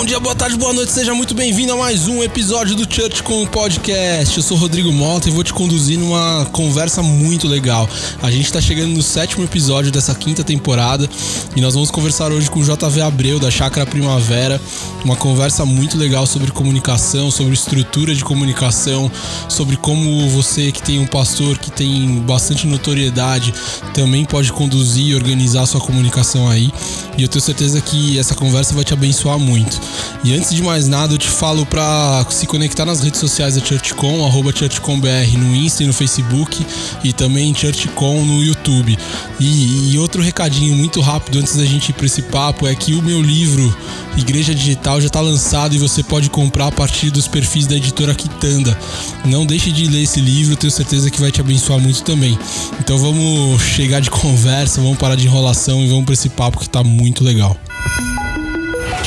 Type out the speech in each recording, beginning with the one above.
Bom dia, boa tarde, boa noite, seja muito bem-vindo a mais um episódio do Church com o Podcast. Eu sou Rodrigo Mota e vou te conduzir numa conversa muito legal. A gente está chegando no sétimo episódio dessa quinta temporada e nós vamos conversar hoje com o JV Abreu da Chácara Primavera. Uma conversa muito legal sobre comunicação, sobre estrutura de comunicação, sobre como você que tem um pastor que tem bastante notoriedade também pode conduzir e organizar sua comunicação aí. E eu tenho certeza que essa conversa vai te abençoar muito. E antes de mais nada, eu te falo para se conectar nas redes sociais da ChurchCon, arroba ChurchConBR no Insta e no Facebook e também ChurchCon no YouTube. E, e outro recadinho muito rápido antes da gente ir para esse papo é que o meu livro Igreja Digital já está lançado e você pode comprar a partir dos perfis da editora Quitanda. Não deixe de ler esse livro, tenho certeza que vai te abençoar muito também. Então vamos chegar de conversa, vamos parar de enrolação e vamos para esse papo que está muito legal.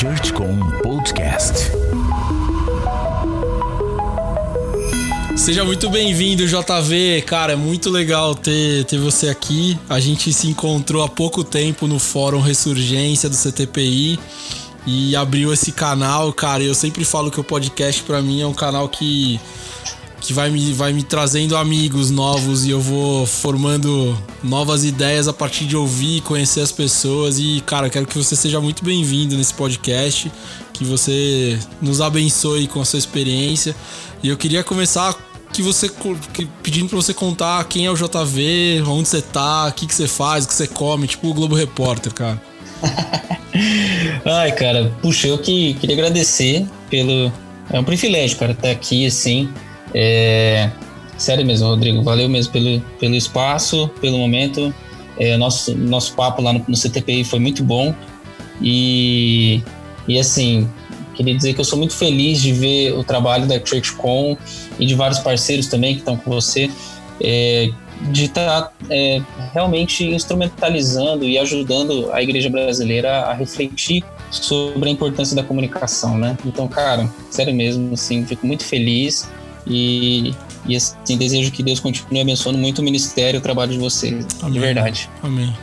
ChurchCom Podcast. Seja muito bem-vindo, JV. Cara, é muito legal ter, ter você aqui. A gente se encontrou há pouco tempo no Fórum Ressurgência do CTPI e abriu esse canal, cara. Eu sempre falo que o podcast para mim é um canal que que vai me, vai me trazendo amigos novos e eu vou formando novas ideias a partir de ouvir, conhecer as pessoas. E, cara, quero que você seja muito bem-vindo nesse podcast, que você nos abençoe com a sua experiência. E eu queria começar que você pedindo para você contar quem é o JV, onde você tá, o que, que você faz, o que você come, tipo o Globo Repórter, cara. Ai, cara, puxa, eu que queria agradecer pelo. É um privilégio, cara, estar aqui, assim. É, sério mesmo, Rodrigo, valeu mesmo pelo, pelo espaço, pelo momento. É, nosso, nosso papo lá no, no CTPI foi muito bom. E, e assim, queria dizer que eu sou muito feliz de ver o trabalho da ChurchCon e de vários parceiros também que estão com você. É, de estar tá, é, realmente instrumentalizando e ajudando a igreja brasileira a refletir sobre a importância da comunicação, né? Então, cara, sério mesmo, assim, fico muito feliz e, e assim, desejo que Deus continue abençoando muito o ministério e o trabalho de vocês. Amém. De verdade. Amém.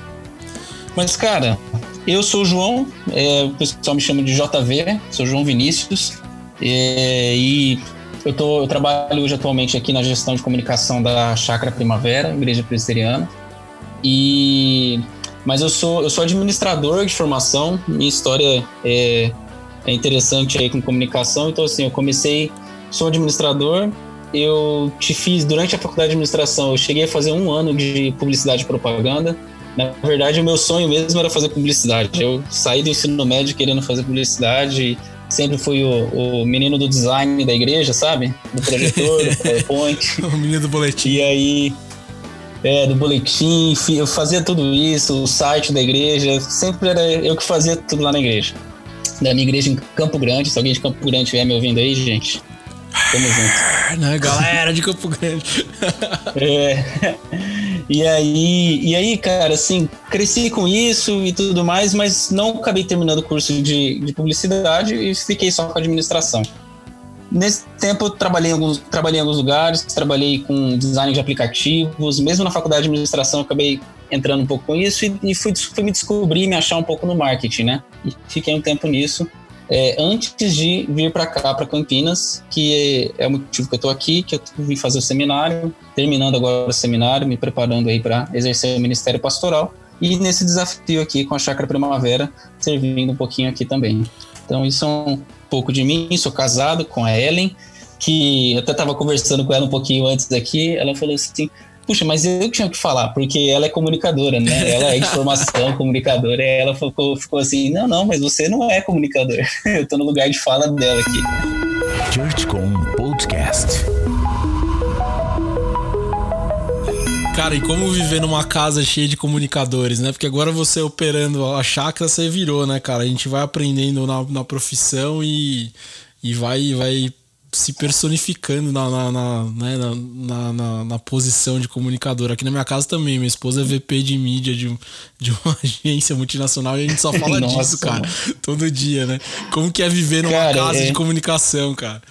Mas, cara, eu sou o João, é, o pessoal me chama de JV, sou João Vinícius. É, e eu, tô, eu trabalho hoje atualmente aqui na gestão de comunicação da Chácara Primavera, Igreja Presbiteriana. E mas eu sou eu sou administrador de formação. Minha história é, é interessante aí com comunicação. Então assim, eu comecei sou administrador. Eu te fiz durante a faculdade de administração. Eu cheguei a fazer um ano de publicidade e propaganda. Na verdade, o meu sonho mesmo era fazer publicidade. Eu saí do ensino médio querendo fazer publicidade. Sempre fui o, o menino do design da igreja, sabe? Do projetor, do PowerPoint. o menino do boletim. E aí, é, do boletim, eu fazia tudo isso, o site da igreja, sempre era eu que fazia tudo lá na igreja. Da minha igreja em Campo Grande, se alguém de Campo Grande estiver me ouvindo aí, gente, Tamo junto. Né, galera de Campo Grande. é. E aí, e aí, cara, assim, cresci com isso e tudo mais, mas não acabei terminando o curso de, de publicidade e fiquei só com administração. Nesse tempo eu trabalhei em, alguns, trabalhei em alguns lugares, trabalhei com design de aplicativos, mesmo na faculdade de administração acabei entrando um pouco com isso e, e fui, fui me descobrir me achar um pouco no marketing, né? E fiquei um tempo nisso é, antes de vir para cá, para Campinas, que é, é, o motivo que eu estou aqui, que eu vim fazer o seminário, terminando agora o seminário, me preparando aí para exercer o ministério pastoral e nesse desafio aqui com a Chácara Primavera, servindo um pouquinho aqui também. Então, isso é um pouco de mim. Sou casado com a Ellen, que eu até estava conversando com ela um pouquinho antes aqui. Ela falou assim: puxa, mas eu tinha que falar, porque ela é comunicadora, né? Ela é de formação comunicadora. E ela ficou, ficou assim: não, não, mas você não é comunicador. eu tô no lugar de fala dela aqui. ChurchCom Podcast. Cara, e como viver numa casa cheia de comunicadores, né? Porque agora você operando a chácara, você virou, né, cara? A gente vai aprendendo na, na profissão e, e vai, vai se personificando na, na, na, né, na, na, na, posição de comunicador. Aqui na minha casa também, minha esposa é VP de mídia de, de uma agência multinacional e a gente só fala Nossa, disso, cara, mano. todo dia, né? Como que é viver numa cara, casa é... de comunicação, cara?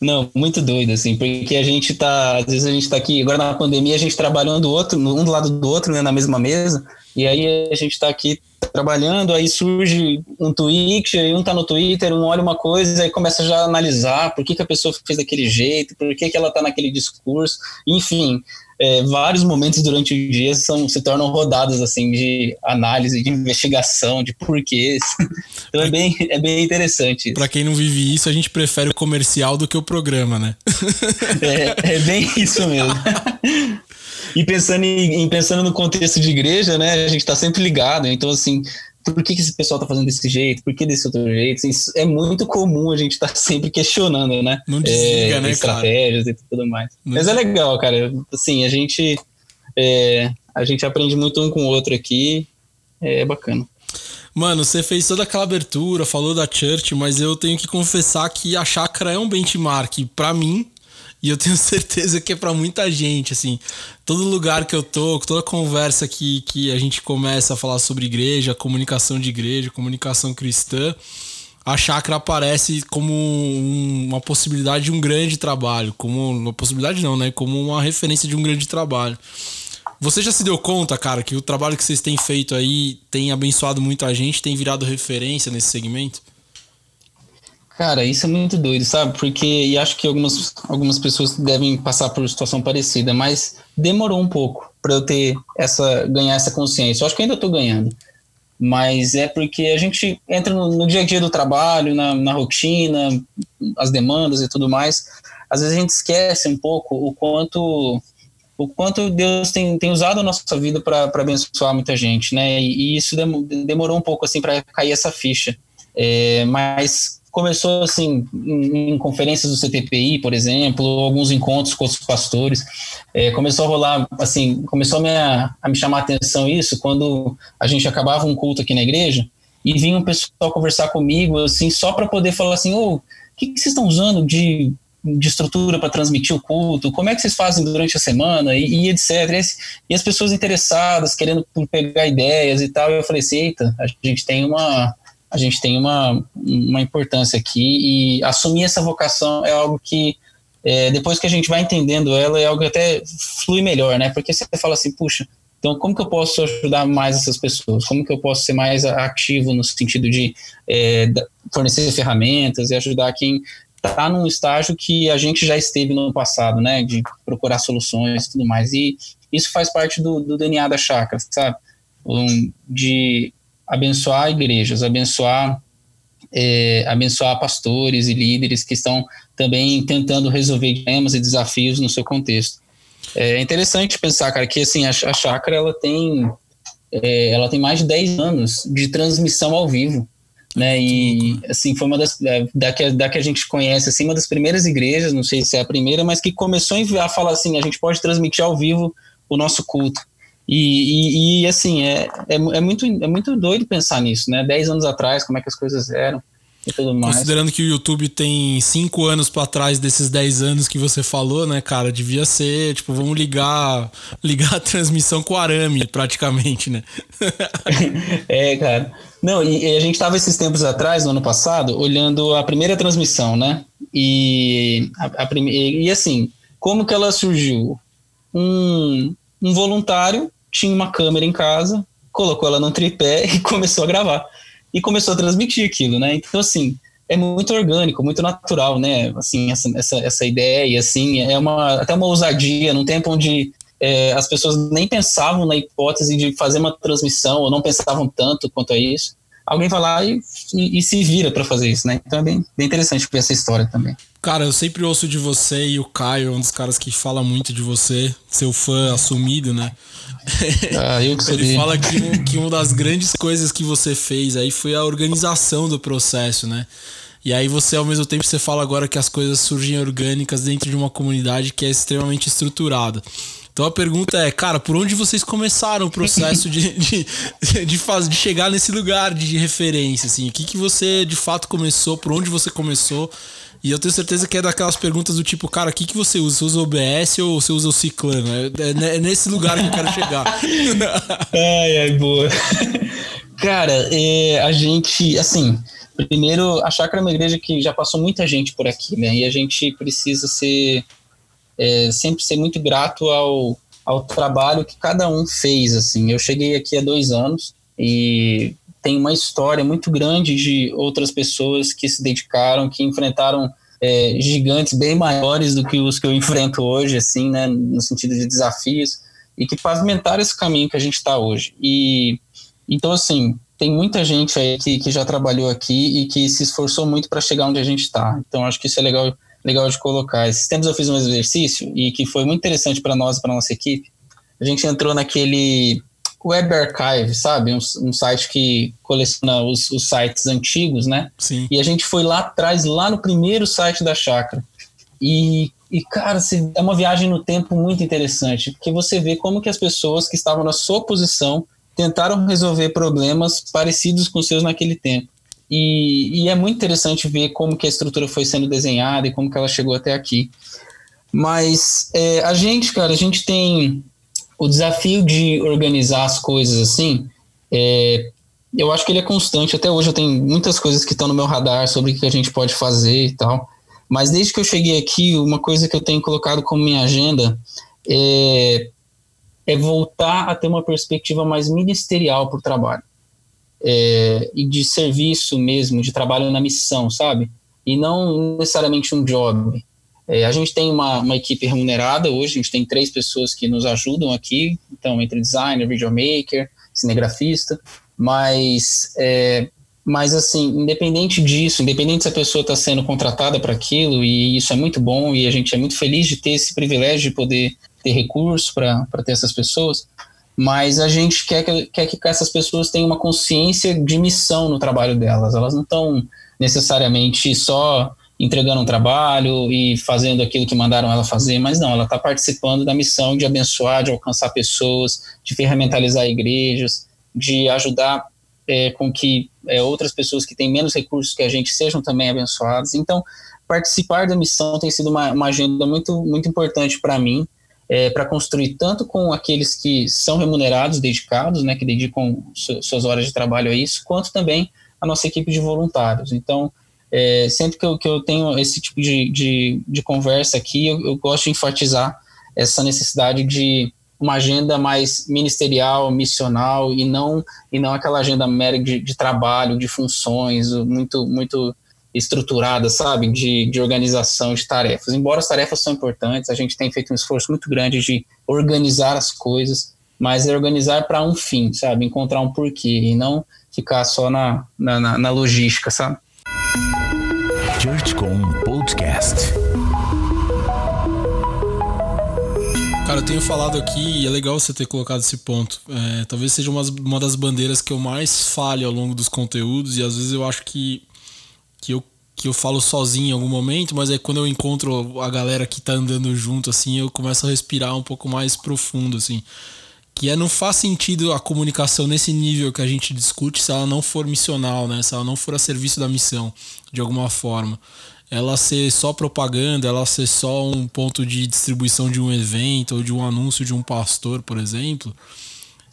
Não, muito doido, assim, porque a gente tá, às vezes a gente tá aqui, agora na pandemia, a gente trabalhando outro, um do lado do outro, né, na mesma mesa, e aí a gente tá aqui trabalhando, aí surge um tweet, aí um tá no Twitter, um olha uma coisa, aí começa já a analisar por que, que a pessoa fez daquele jeito, por que, que ela tá naquele discurso, enfim. É, vários momentos durante o dia são, se tornam rodadas assim de análise, de investigação, de porquês. então é bem, é bem interessante. Para quem não vive isso, a gente prefere o comercial do que o programa, né? é, é bem isso mesmo. E pensando, em, pensando no contexto de igreja, né, a gente está sempre ligado. Então, assim, por que, que esse pessoal está fazendo desse jeito? Por que desse outro jeito? Assim, é muito comum a gente estar tá sempre questionando, né? Não desliga, é, né, estratégias cara? e tudo mais. Não Mas é legal, cara. Assim, a gente, é, a gente aprende muito um com o outro aqui. É bacana. Mano, você fez toda aquela abertura, falou da Church, mas eu tenho que confessar que a chácara é um benchmark para mim e eu tenho certeza que é para muita gente, assim. Todo lugar que eu tô, toda conversa que, que a gente começa a falar sobre igreja, comunicação de igreja, comunicação cristã, a chácara aparece como um, uma possibilidade de um grande trabalho. Como uma possibilidade não, né? Como uma referência de um grande trabalho. Você já se deu conta, cara, que o trabalho que vocês têm feito aí tem abençoado muita gente, tem virado referência nesse segmento? Cara, isso é muito doido, sabe? Porque, e acho que algumas, algumas pessoas devem passar por situação parecida, mas demorou um pouco para eu ter essa, ganhar essa consciência. Eu acho que ainda estou ganhando. Mas é porque a gente entra no, no dia a dia do trabalho, na, na rotina, as demandas e tudo mais. Às vezes a gente esquece um pouco o quanto o quanto Deus tem, tem usado a nossa vida para abençoar muita gente, né? E, e isso demorou um pouco assim para cair essa ficha. É, mas começou assim em, em, conferências do CTPI, por exemplo, alguns encontros com os pastores. É, começou a rolar, assim, começou a me, a me chamar a atenção isso quando a gente acabava um culto aqui na igreja e vinha um pessoal conversar comigo, assim, só para poder falar assim, o que, que vocês estão usando de de estrutura para transmitir o culto, como é que vocês fazem durante a semana e, e etc. E, as pessoas interessadas, querendo pegar ideias e tal. E eu falei assim, eita, a gente tem uma, a gente tem uma, uma importância aqui e assumir essa vocação é algo que é, depois que a gente vai entendendo ela é algo que até flui melhor, né? Porque você fala assim, puxa, então como que eu posso ajudar mais essas pessoas? Como que eu posso ser mais ativo no sentido de é, fornecer ferramentas e ajudar quem está num estágio que a gente já esteve no passado, né? De procurar soluções e tudo mais. E isso faz parte do, do DNA da chácara, sabe? Um, de abençoar igrejas, abençoar, é, abençoar pastores e líderes que estão também tentando resolver dilemas e desafios no seu contexto. É interessante pensar, cara, que assim, a, a chácara ela tem, é, ela tem mais de 10 anos de transmissão ao vivo. Né, e assim foi uma das é, da que, da que a gente conhece assim uma das primeiras igrejas não sei se é a primeira mas que começou a falar assim a gente pode transmitir ao vivo o nosso culto e, e, e assim, é, é, é, muito, é muito doido pensar nisso, né? Dez anos atrás, como é que as coisas eram e tudo mais. Considerando que o YouTube tem cinco anos para trás desses dez anos que você falou, né, cara? Devia ser, tipo, vamos ligar, ligar a transmissão com arame, praticamente, né? é, cara. Não, e, e a gente estava esses tempos atrás, no ano passado, olhando a primeira transmissão, né? E, a, a prime... e assim, como que ela surgiu? Um, um voluntário tinha uma câmera em casa, colocou ela no tripé e começou a gravar. E começou a transmitir aquilo, né? Então, assim, é muito orgânico, muito natural, né? Assim, essa, essa, essa ideia, assim, é uma, até uma ousadia, num tempo onde é, as pessoas nem pensavam na hipótese de fazer uma transmissão, ou não pensavam tanto quanto a isso. Alguém vai lá e, e, e se vira para fazer isso, né? Então é bem, bem interessante ver essa história também. Cara, eu sempre ouço de você e o Caio é um dos caras que fala muito de você, seu fã assumido, né? Ah, eu que Ele fala que, que uma das grandes coisas que você fez aí foi a organização do processo, né? E aí você, ao mesmo tempo, você fala agora que as coisas surgem orgânicas dentro de uma comunidade que é extremamente estruturada. Então a pergunta é, cara, por onde vocês começaram o processo de, de, de, faz, de chegar nesse lugar de referência? Assim? O que, que você de fato começou, por onde você começou e eu tenho certeza que é daquelas perguntas do tipo, cara, o que, que você usa? Você usa o OBS ou você usa o Ciclano? É, é, é nesse lugar que eu quero chegar. ai, ai, boa. Cara, é, a gente, assim, primeiro, a Chácara é uma igreja que já passou muita gente por aqui, né? E a gente precisa ser, é, sempre ser muito grato ao, ao trabalho que cada um fez, assim. Eu cheguei aqui há dois anos e tem uma história muito grande de outras pessoas que se dedicaram, que enfrentaram é, gigantes bem maiores do que os que eu enfrento hoje, assim, né, no sentido de desafios, e que pavimentaram esse caminho que a gente está hoje. E então, assim, tem muita gente aí que, que já trabalhou aqui e que se esforçou muito para chegar onde a gente está. Então, acho que isso é legal, legal de colocar. Esses tempos eu fiz um exercício e que foi muito interessante para nós, para nossa equipe. A gente entrou naquele Web Archive, sabe? Um, um site que coleciona os, os, sites antigos, né? Sim. E a gente foi lá atrás, lá no primeiro site da Chakra. E, e cara, é uma viagem no tempo muito interessante, porque você vê como que as pessoas que estavam na sua posição tentaram resolver problemas parecidos com os seus naquele tempo. E, e, é muito interessante ver como que a estrutura foi sendo desenhada e como que ela chegou até aqui. Mas é, a gente, cara, a gente tem o desafio de organizar as coisas assim, é, eu acho que ele é constante. Até hoje eu tenho muitas coisas que estão no meu radar sobre o que a gente pode fazer e tal. Mas desde que eu cheguei aqui, uma coisa que eu tenho colocado como minha agenda é, é voltar a ter uma perspectiva mais ministerial para o trabalho. É, e de serviço mesmo, de trabalho na missão, sabe? E não necessariamente um job. É, a gente tem uma, uma, equipe remunerada hoje, a gente tem três pessoas que nos ajudam aqui, então entre designer, videomaker, cinegrafista, mas, é, mas assim, independente disso, independente se a pessoa está sendo contratada para aquilo, e isso é muito bom, e a gente é muito feliz de ter esse privilégio de poder ter recursos para ter essas pessoas, mas a gente quer que, quer que essas pessoas tenham uma consciência de missão no trabalho delas, elas não estão necessariamente só entregando um trabalho e fazendo aquilo que mandaram ela fazer, mas não, ela está participando da missão de abençoar, de alcançar pessoas, de ferramentalizar igrejas, de ajudar é, com que é, outras pessoas que têm menos recursos que a gente sejam também abençoadas. Então, participar da missão tem sido uma, uma agenda muito, muito importante para mim, é, para construir tanto com aqueles que são remunerados, dedicados, né, que dedicam suas horas de trabalho a isso, quanto também a nossa equipe de voluntários. Então, é, sempre que eu, que eu tenho esse tipo de, de, de conversa aqui, eu, eu, gosto de enfatizar essa necessidade de uma agenda mais ministerial, missional e não e não aquela agenda mera de, de trabalho, de funções, muito muito estruturada, sabe, de, de organização de tarefas. Embora as tarefas são importantes, a gente tem feito um esforço muito grande de organizar as coisas, mas é organizar para um fim, sabe, encontrar um porquê e não ficar só na, na, na logística, sabe. ChurchCom Podcast. Cara, eu tenho falado aqui e é legal você ter colocado esse ponto. É, talvez seja uma, uma das bandeiras que eu mais falho ao longo dos conteúdos e às vezes eu acho que, que, eu, que eu falo sozinho em algum momento, mas é quando eu encontro a galera que tá andando junto, assim, eu começo a respirar um pouco mais profundo, assim que é não faz sentido a comunicação nesse nível que a gente discute se ela não for missional, né? Se ela não for a serviço da missão, de alguma forma. Ela ser só propaganda, ela ser só um ponto de distribuição de um evento ou de um anúncio de um pastor, por exemplo,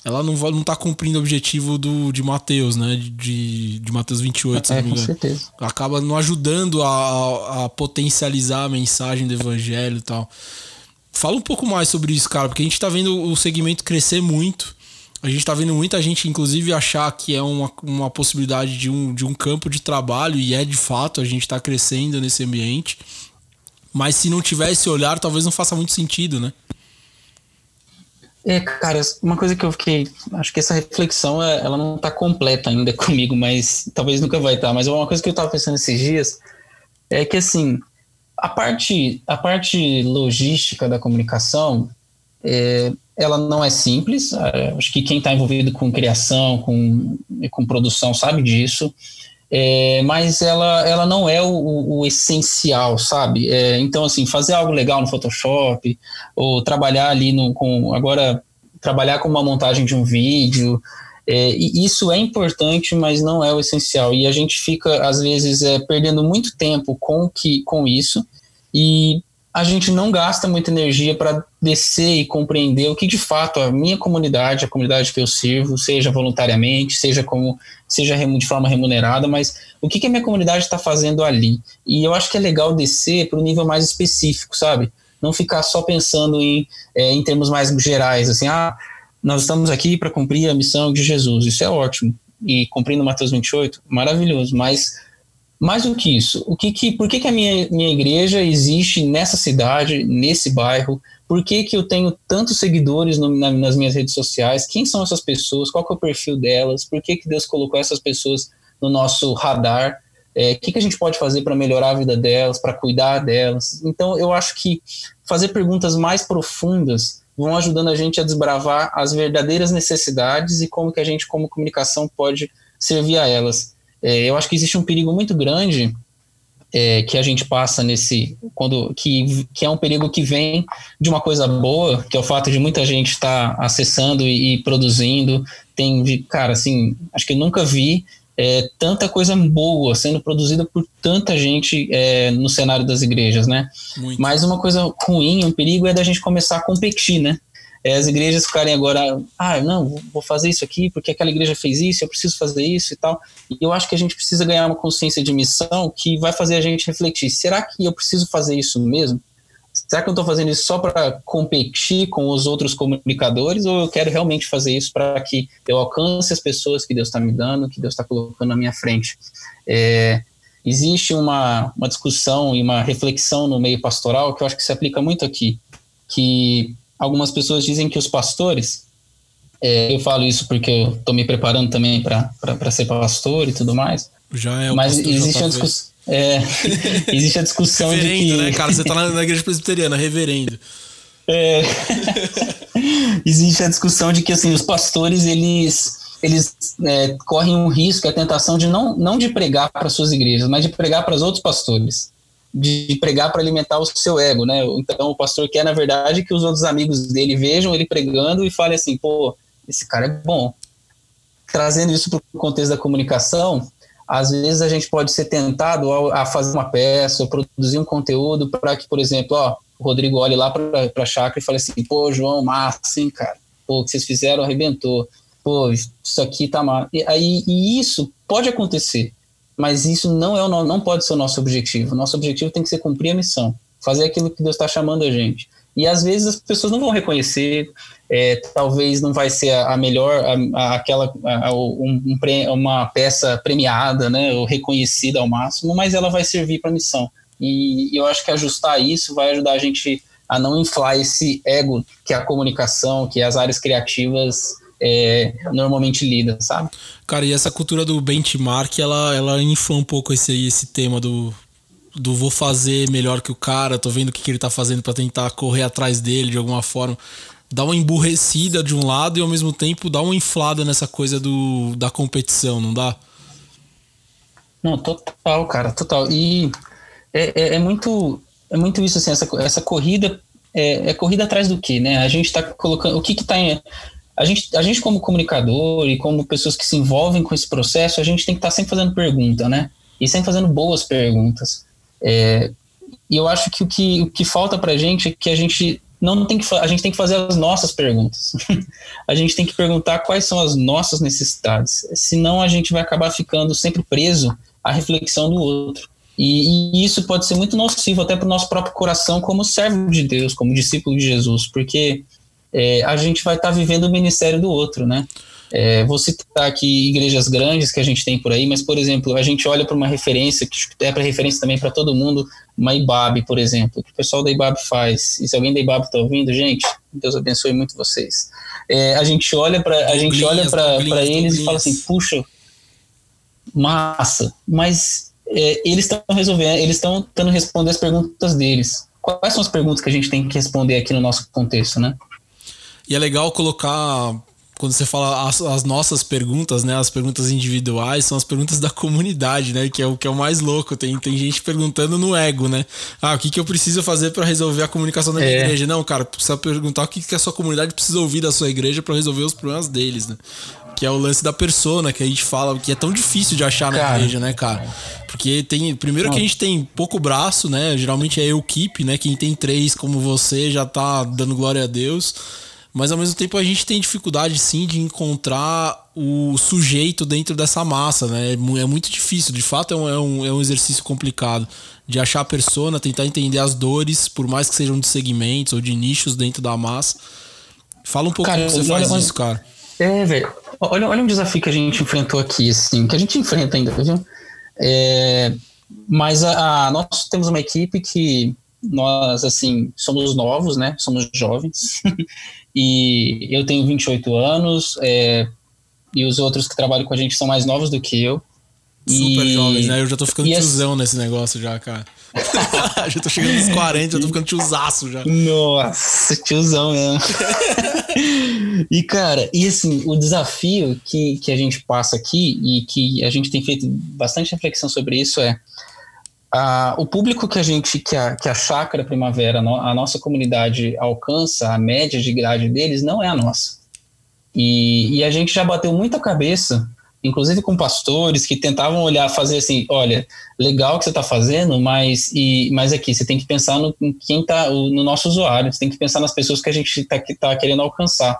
ela não vai não tá cumprindo o objetivo do, de Mateus, né? De, de Mateus 28, se é, não me engano. Com certeza. Acaba não ajudando a, a potencializar a mensagem do evangelho e tal. Fala um pouco mais sobre isso, cara, porque a gente tá vendo o segmento crescer muito. A gente tá vendo muita gente, inclusive, achar que é uma, uma possibilidade de um, de um campo de trabalho, e é de fato, a gente tá crescendo nesse ambiente. Mas se não tiver esse olhar, talvez não faça muito sentido, né? É, cara, uma coisa que eu fiquei. Acho que essa reflexão é, ela não tá completa ainda comigo, mas talvez nunca vai estar. Tá, mas uma coisa que eu tava pensando esses dias é que, assim, a parte, a parte logística da comunicação, é, ela não é simples. É, acho que quem está envolvido com criação, com, com produção, sabe disso. É, mas ela, ela não é o, o essencial, sabe? É, então, assim, fazer algo legal no Photoshop, ou trabalhar ali no, com. Agora, trabalhar com uma montagem de um vídeo, é, e isso é importante, mas não é o essencial. E a gente fica, às vezes, é, perdendo muito tempo com, que, com isso, e a gente não gasta muita energia para descer e compreender o que de fato a minha comunidade, a comunidade que eu sirvo, seja voluntariamente, seja como seja de forma remunerada, mas o que, que a minha comunidade está fazendo ali. E eu acho que é legal descer para o nível mais específico, sabe? Não ficar só pensando em, é, em termos mais gerais, assim, ah, nós estamos aqui para cumprir a missão de Jesus. Isso é ótimo. e cumprindo Mateus 28, maravilhoso, mas mais do que isso, o que que, por que, que a minha, minha igreja existe nessa cidade, nesse bairro? Por que, que eu tenho tantos seguidores no, na, nas minhas redes sociais? Quem são essas pessoas? Qual é o perfil delas? Por que, que Deus colocou essas pessoas no nosso radar? É, o que, que a gente pode fazer para melhorar a vida delas, para cuidar delas? Então, eu acho que fazer perguntas mais profundas vão ajudando a gente a desbravar as verdadeiras necessidades e como que a gente, como comunicação, pode servir a elas. É, eu acho que existe um perigo muito grande é, que a gente passa nesse quando que, que é um perigo que vem de uma coisa boa que é o fato de muita gente estar tá acessando e, e, produzindo tem cara assim acho que eu nunca vi é, tanta coisa boa sendo produzida por tanta gente é, no cenário das igrejas né Muito. mas uma coisa ruim um perigo é da gente começar a competir né é, as igrejas ficarem agora, ah, não, vou fazer isso aqui porque aquela igreja fez isso, eu preciso fazer isso e tal. E eu acho que a gente precisa ganhar uma consciência de missão que vai fazer a gente refletir: será que eu preciso fazer isso mesmo? Será que eu estou fazendo isso só para competir com os outros comunicadores ou eu quero realmente fazer isso para que eu alcance as pessoas que Deus está me dando, que Deus está colocando na minha frente? É, existe uma, uma discussão e uma reflexão no meio pastoral que eu acho que se aplica muito aqui, que Algumas pessoas dizem que os pastores, é, eu falo isso porque eu estou me preparando também para ser pastor e tudo mais. Já é o Mas existe a discussão. É, existe a discussão de que. né, cara? Você está na, na igreja presbiteriana, reverendo. É, existe a discussão de que assim os pastores eles eles é, correm um risco, a tentação de não, não de pregar para suas igrejas, mas de pregar para os outros pastores de pregar para alimentar o seu ego, né? Então o pastor quer, na verdade, que os outros amigos dele vejam ele pregando e falem assim, pô, esse cara é bom. Trazendo isso para o contexto da comunicação, às vezes a gente pode ser tentado a fazer uma peça produzir um conteúdo para que, por exemplo, ó, o Rodrigo olhe lá para a chácara e fale assim, pô, João, massa, hein, cara? Pô, o que vocês fizeram arrebentou. Pô, isso aqui tá mal. E, aí, e isso pode acontecer mas isso não é o não pode ser o nosso objetivo. Nosso objetivo tem que ser cumprir a missão, fazer aquilo que Deus está chamando a gente. E às vezes as pessoas não vão reconhecer, é, talvez não vai ser a, melhor, a, a, aquela um, um, uma peça premiada, né, ou reconhecida ao máximo, mas ela vai servir para a missão. E, e eu acho que ajustar isso vai ajudar a gente a não inflar esse ego que a comunicação, que as áreas criativas é, normalmente lida, sabe? Cara, e essa cultura do benchmark, ela, ela infla um pouco esse, esse tema do, do vou fazer melhor que o cara, tô vendo o que, que ele tá fazendo para tentar correr atrás dele de alguma forma. Dá uma emburrecida de um lado e ao mesmo tempo dá uma inflada nessa coisa do, da competição, não dá? Não, total, cara, total. E é, é, é muito é muito isso, assim, essa, essa corrida é, é, corrida atrás do que, né? A gente tá colocando. O que que tá em, a gente, a gente como comunicador e como pessoas que se envolvem com esse processo, a gente tem que estar tá sempre fazendo pergunta, né? E sempre fazendo boas perguntas. É, e eu acho que o que, o que falta para a gente é que a gente não tem que a gente tem que fazer as nossas perguntas. a gente tem que perguntar quais são as nossas necessidades. Senão a gente vai acabar ficando sempre preso à reflexão do outro. E, e isso pode ser muito nocivo até para o nosso próprio coração como servo de Deus, como discípulo de Jesus, porque é, a gente vai estar tá vivendo o ministério do outro, né? É, vou citar aqui igrejas grandes que a gente tem por aí, mas, por exemplo, a gente olha para uma referência, que é para referência também para todo mundo, uma IBAB, por exemplo, que o pessoal da IBAB faz. E se alguém da IBAB está ouvindo, gente, Deus abençoe muito vocês. É, a gente olha para a gente olha para eles e fala assim, puxa, massa, mas é, eles estão resolvendo, eles estão tentando responder as perguntas deles. Quais são as perguntas que a gente tem que responder aqui no nosso contexto, né? E é legal colocar quando você fala as, as, nossas perguntas, né? As perguntas individuais são as perguntas da comunidade, né? Que é o que é o mais louco. Tem, tem gente perguntando no ego, né? Ah, o que, que eu preciso fazer para resolver a comunicação da minha é. igreja? Não, cara, precisa perguntar o que, que a sua comunidade precisa ouvir da sua igreja para resolver os problemas deles, né? Que é o lance da persona que a gente fala, que é tão difícil de achar na cara, igreja, né, cara? Porque tem. Primeiro que a gente tem pouco braço, né? Geralmente é eu keep, né? Quem tem três como você já tá dando glória a Deus. Mas ao mesmo tempo a gente tem dificuldade sim de encontrar o sujeito dentro dessa massa, né? É, é muito difícil, de fato é um, é um, é um exercício complicado de achar a persona, tentar entender as dores, por mais que sejam de segmentos ou de nichos dentro da massa. Fala um pouco cara, como você faz isso, cara. É, velho. Olha, olha um desafio que a gente enfrentou aqui, assim, que a gente enfrenta ainda, viu? É, mas a, a, nós temos uma equipe que nós, assim, somos novos, né? Somos jovens. e eu tenho 28 anos, é, e os outros que trabalham com a gente são mais novos do que eu. Super e, jovens, né? Eu já tô ficando tiozão nesse negócio já, cara. já tô chegando nos 40, já tô ficando tiozaço já. Nossa, tiozão mesmo. e, cara, e assim, o desafio que, que a gente passa aqui e que a gente tem feito bastante reflexão sobre isso é a, o público que a gente, que a, que a Chácara Primavera, a nossa comunidade alcança, a média de grade deles não é a nossa. E, e a gente já bateu muita cabeça inclusive com pastores que tentavam olhar, fazer assim, olha, legal que você está fazendo, mas e mas aqui você tem que pensar no em quem está no nosso usuário, você tem que pensar nas pessoas que a gente está tá querendo alcançar.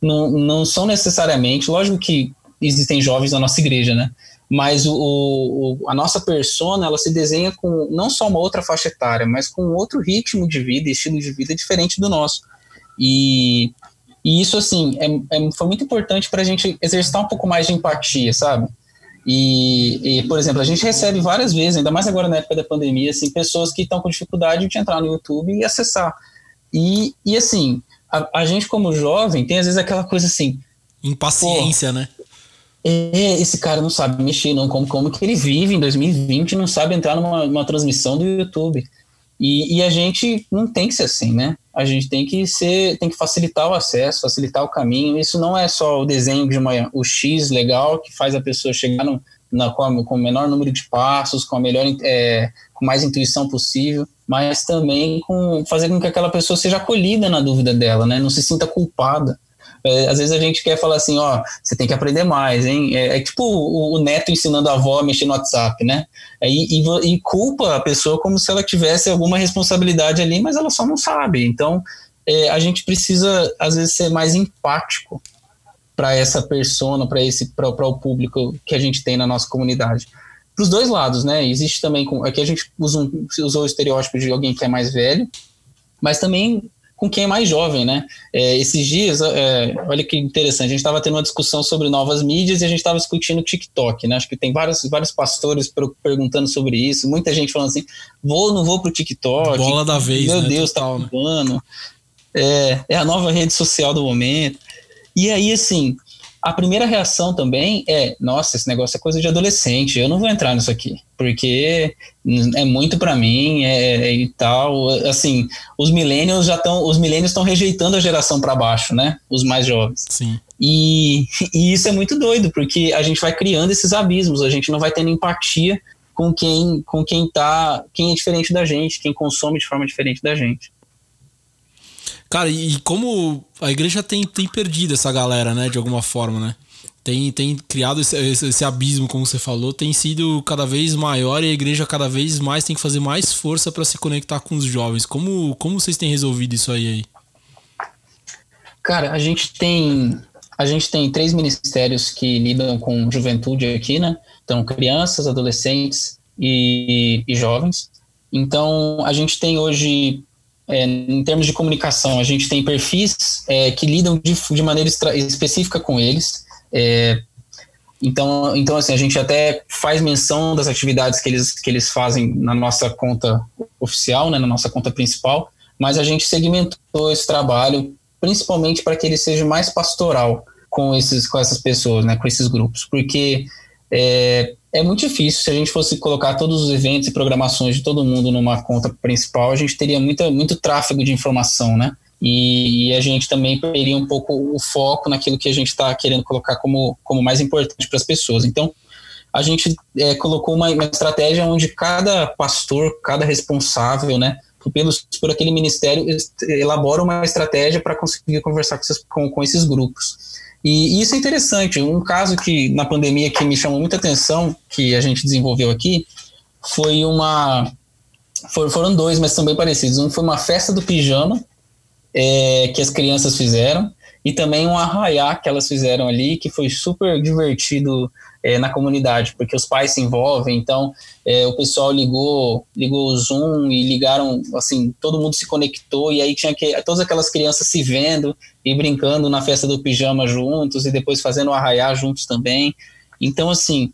Não, não são necessariamente, lógico que existem jovens na nossa igreja, né? Mas o, o, a nossa persona ela se desenha com não só uma outra faixa etária, mas com outro ritmo de vida, estilo de vida diferente do nosso. E e isso, assim, é, é foi muito importante para a gente exercitar um pouco mais de empatia, sabe? E, e, por exemplo, a gente recebe várias vezes, ainda mais agora na época da pandemia, assim, pessoas que estão com dificuldade de entrar no YouTube e acessar. E, e assim, a, a gente como jovem tem às vezes aquela coisa assim... Impaciência, né? Esse cara não sabe mexer, não como, como que ele vive em 2020 e não sabe entrar numa, numa transmissão do YouTube. E, e, a gente não tem que ser assim, né? A gente tem que ser, tem que facilitar o acesso, facilitar o caminho. Isso não é só o desenho de uma, o X legal que faz a pessoa chegar no, na, com, com, o menor número de passos, com a melhor, é, com mais intuição possível, mas também com fazer com que aquela pessoa seja acolhida na dúvida dela, né? Não se sinta culpada. É, às vezes a gente quer falar assim, ó, você tem que aprender mais, hein? É, é tipo o, o, neto ensinando a avó a mexer no WhatsApp, né? É, e, e, e, culpa a pessoa como se ela tivesse alguma responsabilidade ali, mas ela só não sabe. Então, é, a gente precisa, às vezes, ser mais empático para essa persona, para esse para o público que a gente tem na nossa comunidade. Para os dois lados, né? Existe também, aqui a gente usa um, usou o estereótipo de alguém que é mais velho, mas também com quem é mais jovem, né? É, esses dias, é, olha que interessante, a gente estava tendo uma discussão sobre novas mídias e a gente estava discutindo o TikTok, né? Acho que tem vários, vários pastores perguntando sobre isso, muita gente falando assim, vou ou não vou pro TikTok? Bola da vez, Meu né? Deus, tá Total, tá mudando. É, é a nova rede social do momento. E aí, assim, a primeira reação também é: nossa, esse negócio é coisa de adolescente, eu não vou entrar nisso aqui, porque é muito para mim é, é, e tal. Assim, os millennials já estão, os millennials estão rejeitando a geração para baixo, né? Os mais jovens. Sim. E, e isso é muito doido, porque a gente vai criando esses abismos, a gente não vai tendo empatia com quem, com quem tá, quem é diferente da gente, quem consome de forma diferente da gente. Cara, e como a igreja tem, tem perdido essa galera, né, de alguma forma, né? Tem, tem criado esse, esse, abismo, como você falou, tem sido cada vez maior e a igreja cada vez mais tem que fazer mais força para se conectar com os jovens. Como, como vocês têm resolvido isso aí, aí? Cara, a gente tem a gente tem três ministérios que lidam com juventude aqui, né? Então, crianças, adolescentes e, e jovens. Então, a gente tem hoje é, em termos de comunicação, a gente tem perfis é, que lidam de, de maneira específica com eles. É, então, então, assim, a gente até faz menção das atividades que eles, que eles fazem na nossa conta oficial, né, na nossa conta principal, mas a gente segmentou esse trabalho principalmente para que ele seja mais pastoral com, esses, com essas pessoas, né, com esses grupos, porque é, é muito difícil. Se a gente fosse colocar todos os eventos e programações de todo mundo numa conta principal, a gente teria muita, muito tráfego de informação, né? E, e a gente também perderia um pouco o foco naquilo que a gente está querendo colocar como, como mais importante para as pessoas. Então, a gente é, colocou uma, uma, estratégia onde cada pastor, cada responsável, né, pelos, por aquele ministério, elabora uma estratégia para conseguir conversar com esses, com, com esses grupos. E, isso é interessante. Um caso que na pandemia que me chamou muita atenção, que a gente desenvolveu aqui, foi uma. For, foram dois, mas são bem parecidos. Um foi uma festa do pijama é, que as crianças fizeram, e também um arraiá que elas fizeram ali, que foi super divertido é, na comunidade, porque os pais se envolvem, então é, o pessoal ligou, ligou o Zoom e ligaram, assim, todo mundo se conectou e aí tinha que todas aquelas crianças se vendo e brincando na festa do pijama juntos e depois fazendo o arraiar juntos também. Então, assim,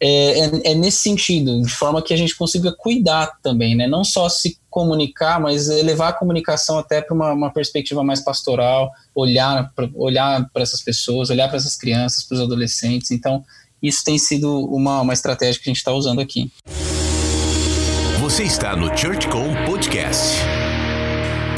é, é, é, nesse sentido, de forma que a gente consiga cuidar também, né? Não só se comunicar, mas levar a comunicação até para uma, uma, perspectiva mais pastoral, olhar para olhar essas pessoas, olhar para essas crianças, para os adolescentes. Então, isso tem sido uma, uma estratégia que a gente está usando aqui. Você está no ChurchCom Podcast.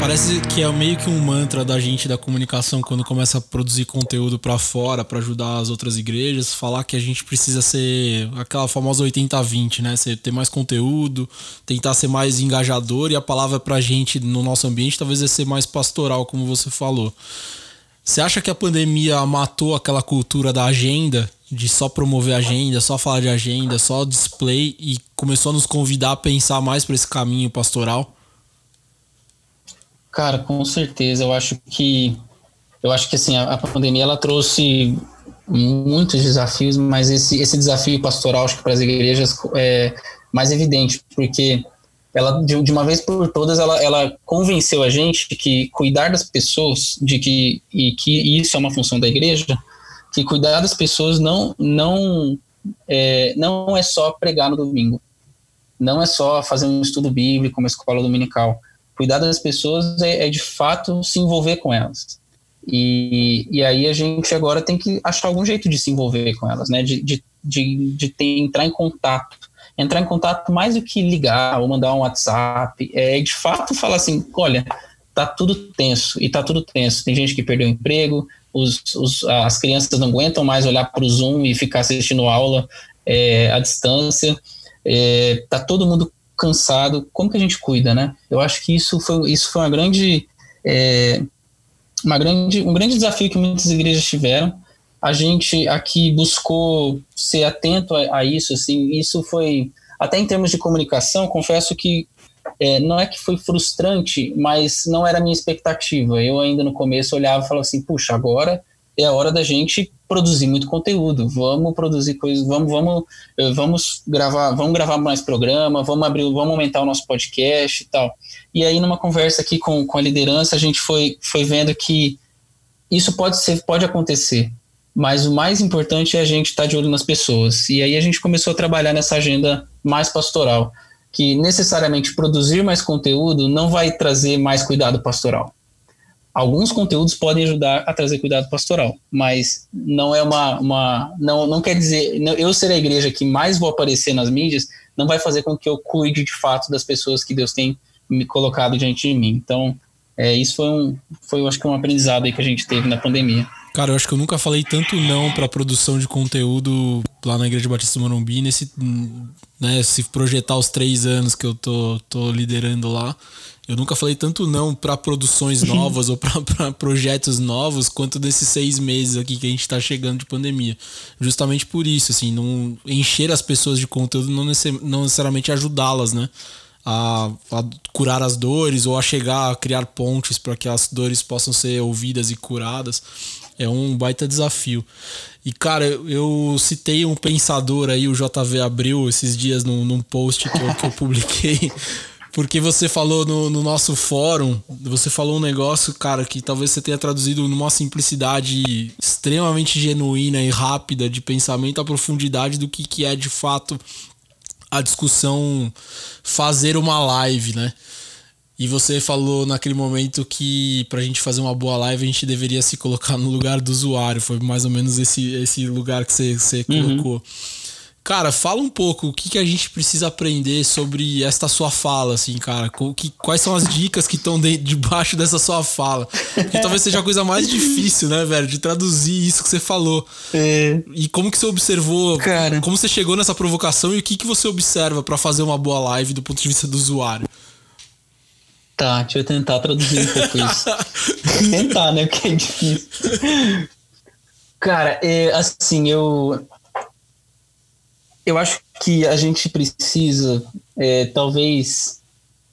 Parece que é meio que um mantra da gente da comunicação quando começa a produzir conteúdo para fora para ajudar as outras igrejas, falar que a gente precisa ser aquela famosa 80-20, né? Ser, ter mais conteúdo, tentar ser mais engajador e a palavra pra gente no nosso ambiente talvez é ser mais pastoral, como você falou. Você acha que a pandemia matou aquela cultura da agenda, de só promover agenda, só falar de agenda, só display e começou a nos convidar a pensar mais para esse caminho pastoral? Cara, com certeza. Eu acho que eu acho que assim a, a pandemia ela trouxe muitos desafios, mas esse, esse desafio pastoral acho que para as igrejas é mais evidente, porque ela de, de, uma vez por todas ela, ela convenceu a gente que cuidar das pessoas, de que e que isso é uma função da igreja, que cuidar das pessoas não não é, não é só pregar no domingo, não é só fazer um estudo bíblico, uma escola dominical Cuidar das pessoas é, é de fato se envolver com elas. E, e aí a gente agora tem que achar algum jeito de se envolver com elas, né? De, de, de, de ter, entrar em contato. Entrar em contato mais do que ligar ou mandar um WhatsApp. É de fato falar assim: olha, tá tudo tenso, e tá tudo tenso. Tem gente que perdeu emprego, os, os, as crianças não aguentam mais olhar para o Zoom e ficar assistindo aula é, à distância. É, tá todo mundo cansado, como que a gente cuida, né? Eu acho que isso foi, isso foi uma grande, é, uma grande, um grande desafio que muitas igrejas tiveram. A gente aqui buscou ser atento a, a isso, assim, isso foi, até em termos de comunicação, confesso que é, não é que foi frustrante, mas não era a minha expectativa. Eu ainda no começo olhava e falava assim, puxa, agora é a hora da gente produzir muito conteúdo. Vamos produzir coisas, vamos, vamos, eh, vamos gravar, vamos gravar mais programa, vamos abrir, vamos aumentar o nosso podcast e tal. E aí numa conversa aqui com, com a liderança, a gente foi, foi vendo que isso pode ser, pode acontecer, mas o mais importante é a gente estar tá de olho nas pessoas. E aí a gente começou a trabalhar nessa agenda mais pastoral, que necessariamente produzir mais conteúdo não vai trazer mais cuidado pastoral alguns conteúdos podem ajudar a trazer cuidado pastoral, mas não é uma, uma não, não quer dizer eu ser a igreja que mais vou aparecer nas mídias não vai fazer com que eu cuide de fato das pessoas que Deus tem me colocado diante de mim. Então, é, isso foi um, foi acho que um aprendizado aí que a gente teve na pandemia. Cara, eu acho que eu nunca falei tanto não para produção de conteúdo lá na Igreja Batista do Morumbi, nesse, né, se projetar os três anos que eu tô, tô liderando lá. Eu nunca falei tanto não para produções novas ou para projetos novos quanto desses seis meses aqui que a gente está chegando de pandemia. Justamente por isso, assim, não encher as pessoas de conteúdo, não, não necessariamente ajudá-las, né? A, a, curar as dores ou a chegar a criar pontes para que as dores possam ser ouvidas e curadas. É um baita desafio. E, cara, eu citei um pensador aí, o JV Abril, esses dias num, num post que eu, que eu publiquei. Porque você falou no, no, nosso fórum, você falou um negócio, cara, que talvez você tenha traduzido numa simplicidade extremamente genuína e rápida de pensamento, a profundidade do que, que é de fato a discussão fazer uma live, né? E você falou naquele momento que pra gente fazer uma boa live a gente deveria se colocar no lugar do usuário. Foi mais ou menos esse, esse lugar que você, você uhum. colocou. Cara, fala um pouco o que, que a gente precisa aprender sobre esta sua fala, assim, cara. Que, quais são as dicas que estão de, debaixo dessa sua fala? Que talvez seja a coisa mais difícil, né, velho? De traduzir isso que você falou. É. E como que você observou? Cara. Como você chegou nessa provocação e o que, que você observa para fazer uma boa live do ponto de vista do usuário? Tá, deixa eu tentar traduzir um pouco isso. tentar, né? Porque é difícil. Cara, é, assim, eu eu acho que a gente precisa, é, talvez,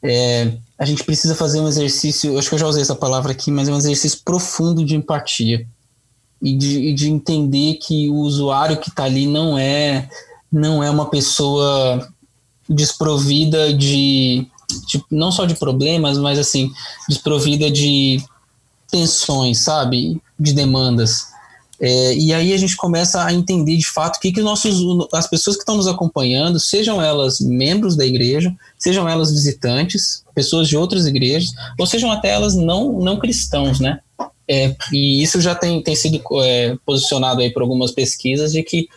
é, a gente precisa fazer um exercício, eu acho que eu já usei essa palavra aqui, mas é um exercício profundo de empatia. e de, e de entender que o usuário que está ali não é não é uma pessoa desprovida de, de, não só de problemas, mas assim desprovida de tensões, sabe, de demandas. É, e aí a gente começa a entender de fato que, que nossos, as pessoas que estão nos acompanhando, sejam elas membros da igreja, sejam elas visitantes, pessoas de outras igrejas, ou sejam até elas não, não cristãos, né? É, e isso já tem, tem sido é, posicionado aí por algumas pesquisas de que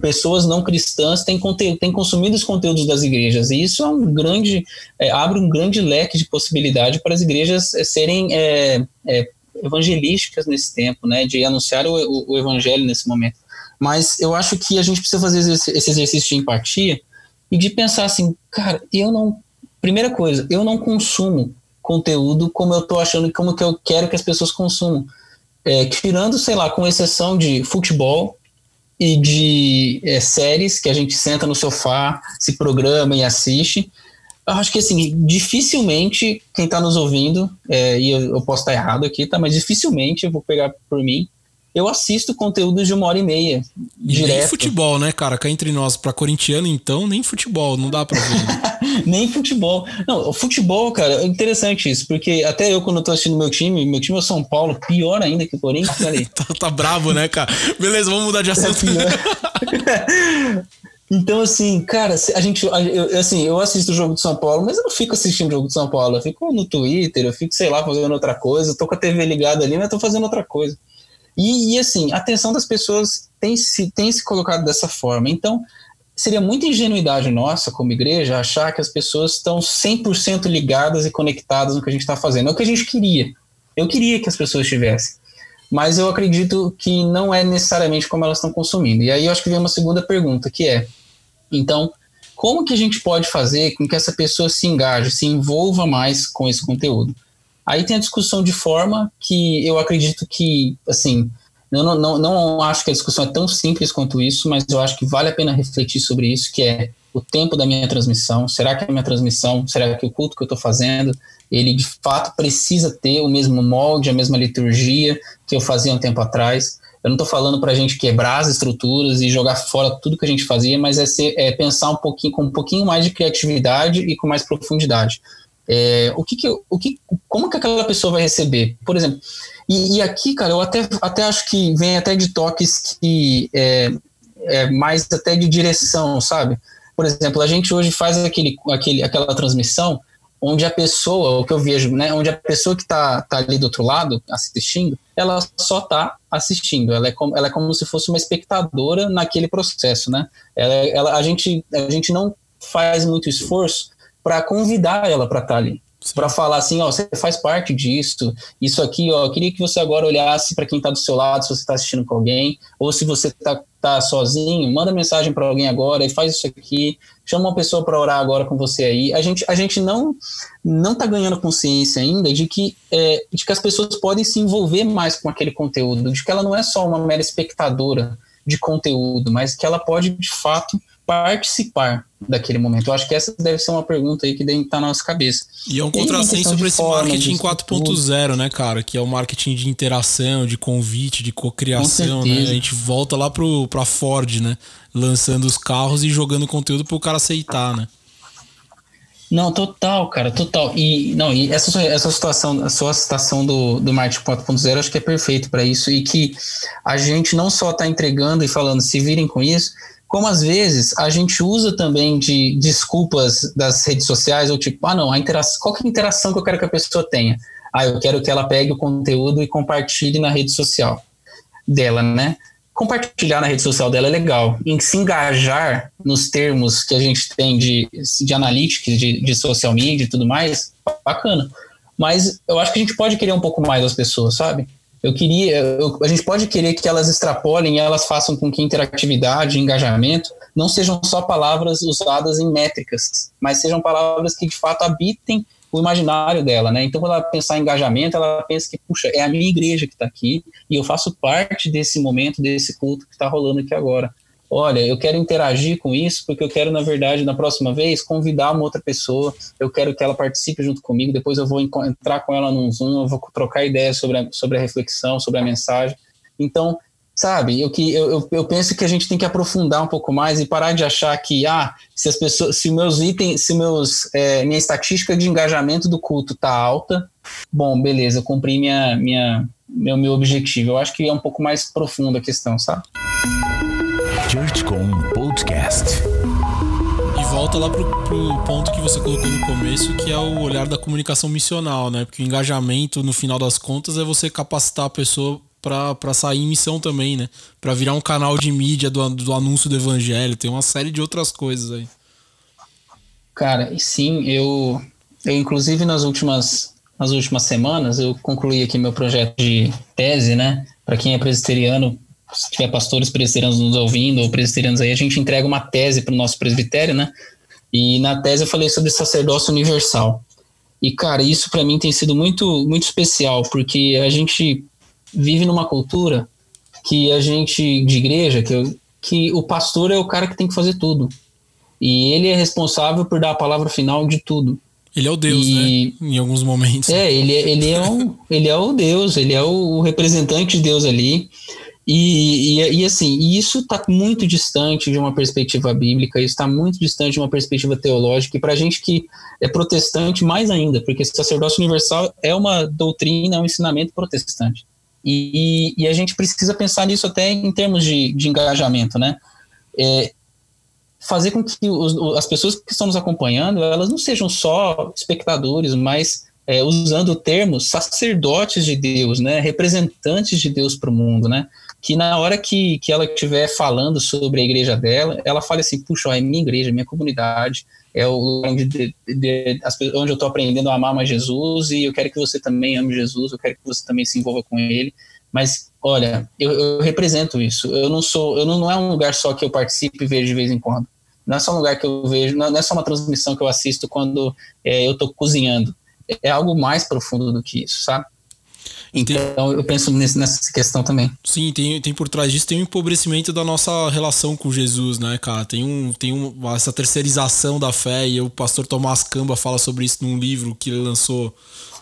pessoas não cristãs têm, têm consumido os conteúdos das igrejas. E isso é um grande, é, abre um grande leque de possibilidade para as igrejas é, serem é, é, evangelísticas nesse tempo, né, de anunciar o, o, o, evangelho nesse momento. Mas eu acho que a gente precisa fazer esse, exercício de empatia e de pensar assim, cara, eu não. Primeira coisa, eu não consumo conteúdo como eu tô achando, como que eu quero que as pessoas consumam. É, tirando, sei lá, com exceção de futebol e de é, séries que a gente senta no sofá, se programa e assiste. Eu acho que, assim, dificilmente quem está nos ouvindo, é, e eu, eu, posso estar errado aqui, tá? Mas dificilmente eu vou pegar por mim, eu assisto conteúdos de uma hora e meia. E direto. nem futebol, né, cara? Cá entre nós, para corintiano, então, nem futebol, não dá pra ver. nem futebol. Não, o futebol, cara, é interessante isso, porque até eu, quando eu tô assistindo meu time, meu time é o São Paulo, pior ainda que o Corinthians, ali. tá, tá bravo, né, cara? Beleza, vamos mudar de assunto. É então, assim, cara, a gente. Eu, assim, eu assisto o jogo de São Paulo, mas eu não fico assistindo o jogo de São Paulo. Eu fico no Twitter, eu fico, sei lá, fazendo outra coisa. Eu tô com a TV ligada ali, mas tô fazendo outra coisa. E, e, assim, a atenção das pessoas tem se, tem se colocado dessa forma. Então, seria muita ingenuidade nossa, como igreja, achar que as pessoas estão 100% ligadas e conectadas no que a gente está fazendo. É o que a gente queria. Eu queria que as pessoas estivessem. Mas eu acredito que não é necessariamente como elas estão consumindo. E aí eu acho que vem uma segunda pergunta, que é: então, como que a gente pode fazer com que essa pessoa se engaje, se envolva mais com esse conteúdo? Aí tem a discussão de forma que eu acredito que, assim, eu não, não, não acho que a discussão é tão simples quanto isso, mas eu acho que vale a pena refletir sobre isso, que é o tempo da minha transmissão. Será que a minha transmissão, será que o culto que eu estou fazendo, ele de fato precisa ter o mesmo molde, a mesma liturgia que eu fazia um tempo atrás? Eu não estou falando para a gente quebrar as estruturas e jogar fora tudo que a gente fazia, mas é, ser, é pensar um pouquinho com um pouquinho mais de criatividade e com mais profundidade. É, o que, que o que, como que aquela pessoa vai receber? Por exemplo, e, e, aqui, cara, eu até, até acho que vem até de toques que é, é, mais até de direção, sabe? Por exemplo, a gente hoje faz aquele, aquele, aquela transmissão onde a pessoa, o que eu vejo, né, onde a pessoa que está tá ali do outro lado assistindo, ela só está assistindo, ela é, como, ela é como se fosse uma espectadora naquele processo, né? Ela, ela, a, gente, a gente não faz muito esforço para convidar ela para estar tá ali. Para falar assim, ó, você faz parte disso, isso aqui, ó, eu queria que você agora olhasse para quem está do seu lado, se você está assistindo com alguém, ou se você está tá sozinho, manda mensagem para alguém agora e faz isso aqui, chama uma pessoa para orar agora com você aí. A gente, a gente não não está ganhando consciência ainda de que, é, de que as pessoas podem se envolver mais com aquele conteúdo, de que ela não é só uma mera espectadora de conteúdo, mas que ela pode de fato participar daquele momento? Eu acho que essa deve ser uma pergunta aí que deve estar na nossa cabeça. E é um contrassenso para esse marketing 4.0, né, cara? Que é o marketing de interação, de convite, de cocriação, né? A gente volta lá pro, pra Ford, né? Lançando os carros e jogando conteúdo para o cara aceitar, né? Não, total, cara, total. E não, e essa, essa situação, a sua citação do, do marketing 4.0 acho que é perfeito para isso e que a gente não só está entregando e falando se virem com isso, como às vezes a gente usa também de desculpas das redes sociais, ou tipo, ah, não, a interação, qual que é a interação que eu quero que a pessoa tenha? Ah, eu quero que ela pegue o conteúdo e compartilhe na rede social dela, né? Compartilhar na rede social dela é legal. Em se engajar nos termos que a gente tem de, de analytics, de, de social media e tudo mais, bacana. Mas eu acho que a gente pode querer um pouco mais das pessoas, sabe? Eu queria, eu, a gente pode querer que elas extrapolem elas façam com que interatividade, engajamento, não sejam só palavras usadas em métricas, mas sejam palavras que de fato habitem o imaginário dela, né? Então, quando ela pensar em engajamento, ela pensa que, puxa, é a minha igreja que está aqui e eu faço parte desse momento, desse culto que está rolando aqui agora olha, eu quero interagir com isso porque eu quero, na verdade, na próxima vez, convidar uma outra pessoa, eu quero que ela participe junto comigo, depois eu vou entrar com ela num Zoom, eu vou trocar ideias sobre a, sobre a reflexão, sobre a mensagem. Então, sabe? Eu, que, eu, eu penso que a gente tem que aprofundar um pouco mais e parar de achar que, ah, se as pessoas, se meus itens, se meus, é, minha estatística de engajamento do culto tá alta, bom, beleza, eu cumpri minha, minha, meu, meu objetivo. Eu acho que é um pouco mais profunda a questão, sabe? ChurchCom Podcast. E volta lá pro, pro ponto que você colocou no começo, que é o olhar da comunicação missional, né? Porque o engajamento, no final das contas, é você capacitar a pessoa para sair em missão também, né? Para virar um canal de mídia do, do anúncio do evangelho. Tem uma série de outras coisas aí. Cara, sim, eu, eu inclusive nas últimas, nas últimas semanas eu concluí aqui meu projeto de tese, né? Para quem é presbiteriano, se tiver pastores presbiterianos nos ouvindo ou presbiterianos aí, a gente entrega uma tese para o nosso presbitério, né? E na tese eu falei sobre sacerdócio universal. E cara, isso para mim tem sido muito muito especial, porque a gente vive numa cultura que a gente, de igreja, que, que o pastor é o cara que tem que fazer tudo. E ele é responsável por dar a palavra final de tudo. Ele é o Deus, e, né? Em alguns momentos. É, ele, é, ele, é, um, ele é o Deus, ele é o, representante de Deus ali. E, e, e assim, isso está muito distante de uma perspectiva bíblica, isso está muito distante de uma perspectiva teológica, e para a gente que é protestante, mais ainda, porque sacerdócio universal é uma doutrina, é um ensinamento protestante. E, e, a gente precisa pensar nisso até em termos de, de engajamento, né? É, fazer com que os, as pessoas que estão nos acompanhando, elas não sejam só espectadores, mas é, usando o termo sacerdotes de Deus, né? Representantes de Deus para o mundo, né? Que na hora que, que ela estiver falando sobre a igreja dela, ela fale assim, puxa, é minha igreja, minha comunidade, é o lugar onde, de, de, onde eu estou aprendendo a amar mais Jesus e eu quero que você também ame Jesus, eu quero que você também se envolva com ele. Mas, olha, eu, eu represento isso. Eu não sou, eu não, não, é um lugar só que eu participo e vejo de vez em quando. Não é só um lugar que eu vejo, não é só uma transmissão que eu assisto quando é, eu estou cozinhando. É algo mais profundo do que isso, sabe? Então eu penso nesse, nessa questão também. Sim, tem, tem por trás disso tem um empobrecimento da nossa relação com Jesus, né, cara? Tem, um, tem um, essa terceirização da fé e o pastor Tomás Camba fala sobre isso num livro que ele lançou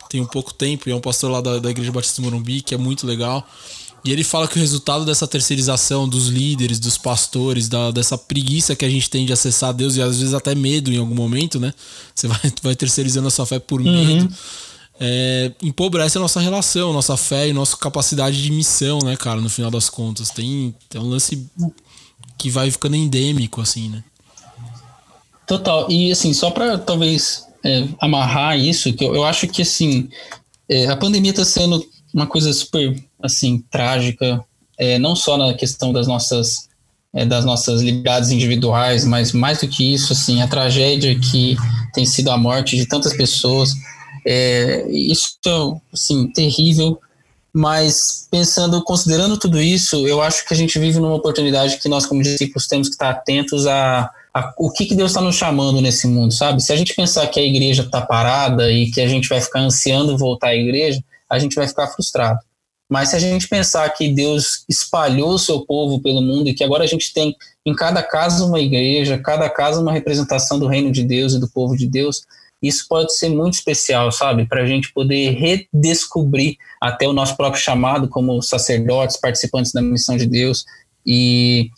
tem um pouco tempo e é um pastor lá da, da Igreja Batista Morumbi, que é muito legal. E ele fala que o resultado dessa terceirização dos líderes, dos pastores, da, dessa preguiça que a gente tem de acessar Deus e às vezes até medo em algum momento, né? Você vai, vai terceirizando a sua fé por uhum. medo é, empobrece a nossa relação, nossa fé e nossa capacidade de missão, né, cara, no final das contas. Tem, tem um lance que vai ficando endêmico, assim, né? Total. E, assim, só para talvez é, amarrar isso, que eu, eu acho que, assim, é, a pandemia está sendo uma coisa super, assim, trágica, é, não só na questão das nossas é, das nossas liberdades individuais, mas mais do que isso, assim, a tragédia que tem sido a morte de tantas pessoas, é, isso, assim, terrível, mas pensando, considerando tudo isso, eu acho que a gente vive numa oportunidade que nós, como discípulos, temos que estar atentos a, a o que, que Deus está nos chamando nesse mundo, sabe? Se a gente pensar que a igreja está parada e que a gente vai ficar ansiando voltar à igreja, a gente vai ficar frustrado. Mas se a gente pensar que Deus espalhou o seu povo pelo mundo e que agora a gente tem em cada casa uma igreja, cada casa uma representação do reino de Deus e do povo de Deus, isso pode ser muito especial, sabe? Para a gente poder redescobrir até o nosso próprio chamado como sacerdotes, participantes da missão de Deus. E,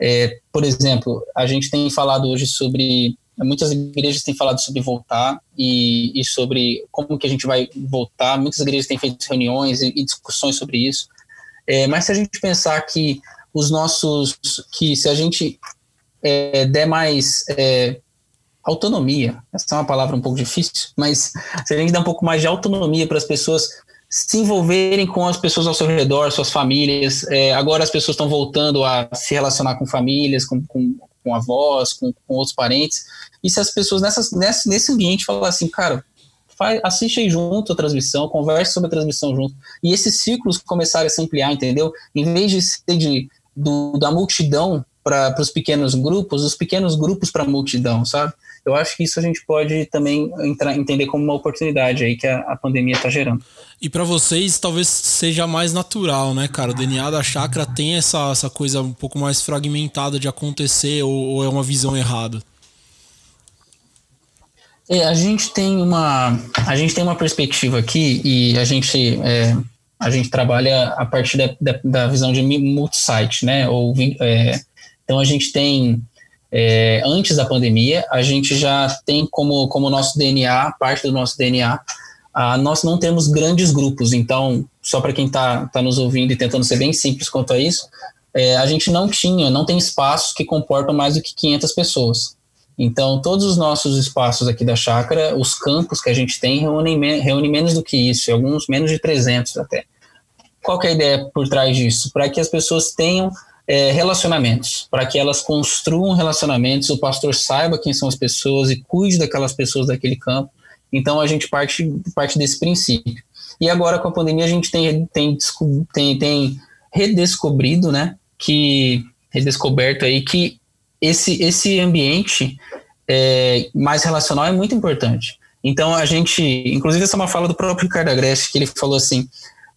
é, por exemplo, a gente tem falado hoje sobre. Muitas igrejas têm falado sobre voltar e, e sobre como que a gente vai voltar. Muitas igrejas têm feito reuniões e, e discussões sobre isso. É, mas se a gente pensar que os nossos. que se a gente é, der mais é, autonomia. Essa é uma palavra um pouco difícil, mas se a gente dá um pouco mais de autonomia para as pessoas se envolverem com as pessoas ao seu redor, suas famílias. É, agora as pessoas estão voltando a se relacionar com famílias, com, com, com avós, com, com, outros parentes. E se as pessoas nessas, nesse, nesse ambiente falar assim, cara, faz, assiste aí junto a transmissão, converse sobre a transmissão junto. E esses ciclos começarem a se ampliar, entendeu? Em vez de ser de, do, da multidão para os pequenos grupos, os pequenos grupos para a multidão, sabe? Eu acho que isso a gente pode também entrar, entender como uma oportunidade aí que a, a pandemia está gerando. E para vocês talvez seja mais natural, né, cara? O DNA da chácara tem essa, essa coisa um pouco mais fragmentada de acontecer ou, ou é uma visão errada? É, a gente tem uma a gente tem uma perspectiva aqui e a gente é, a gente trabalha a partir da, da, da visão de multi-site, né? Ou, é, então a gente tem é, antes da pandemia, a gente já tem como, como nosso DNA, parte do nosso DNA, nós não temos grandes grupos. Então, só para quem está tá nos ouvindo e tentando ser bem simples quanto a isso, é, a gente não tinha, não tem espaços que comportam mais do que 500 pessoas. Então, todos os nossos espaços aqui da chácara, os campos que a gente tem, reúnem, reúnem menos do que isso, alguns menos de 300 até. Qual é a ideia por trás disso? Para que as pessoas tenham é, relacionamentos, para que elas construam relacionamentos, o pastor saiba quem são as pessoas e cuide daquelas pessoas daquele campo. Então a gente parte, parte desse princípio. E agora com a pandemia a gente tem, tem, tem, tem redescobrido, né, que redescoberto aí que esse, esse ambiente é, mais relacional é muito importante. Então a gente, inclusive essa é uma fala do próprio Ricardo Agreste, que ele falou assim,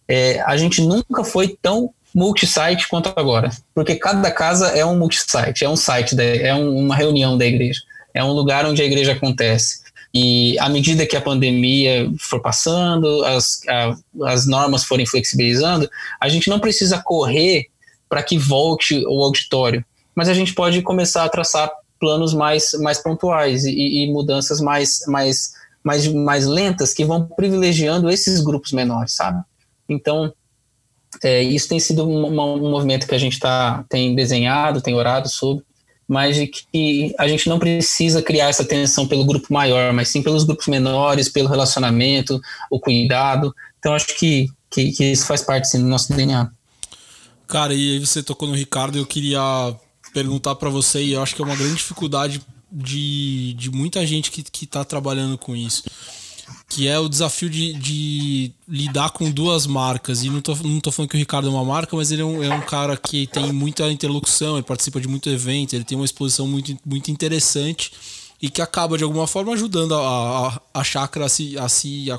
é, a gente nunca foi tão multisite quanto agora, porque cada casa é um multisite, é um site, é um, uma reunião da igreja, é um lugar onde a igreja acontece. E à medida que a pandemia for passando, as, a, as normas forem flexibilizando, a gente não precisa correr para que volte o auditório, mas a gente pode começar a traçar planos mais, mais pontuais e, e mudanças mais, mais, mais, mais lentas que vão privilegiando esses grupos menores, sabe? Então, é, isso tem sido um, um, movimento que a gente tá, tem desenhado, tem orado sobre, mas de que a gente não precisa criar essa tensão pelo grupo maior, mas sim pelos grupos menores, pelo relacionamento, o cuidado. Então acho que, que, que isso faz parte sim, do nosso DNA. Cara, e aí você tocou no Ricardo, eu queria perguntar para você, e eu acho que é uma grande dificuldade de, de muita gente que, que tá trabalhando com isso que é o desafio de, de, lidar com duas marcas. E não tô, não tô falando que o Ricardo é uma marca, mas ele é um, é um cara que tem muita interlocução, ele participa de muito evento, ele tem uma exposição muito, muito interessante e que acaba de alguma forma ajudando a, a, a chácara a se, a se a,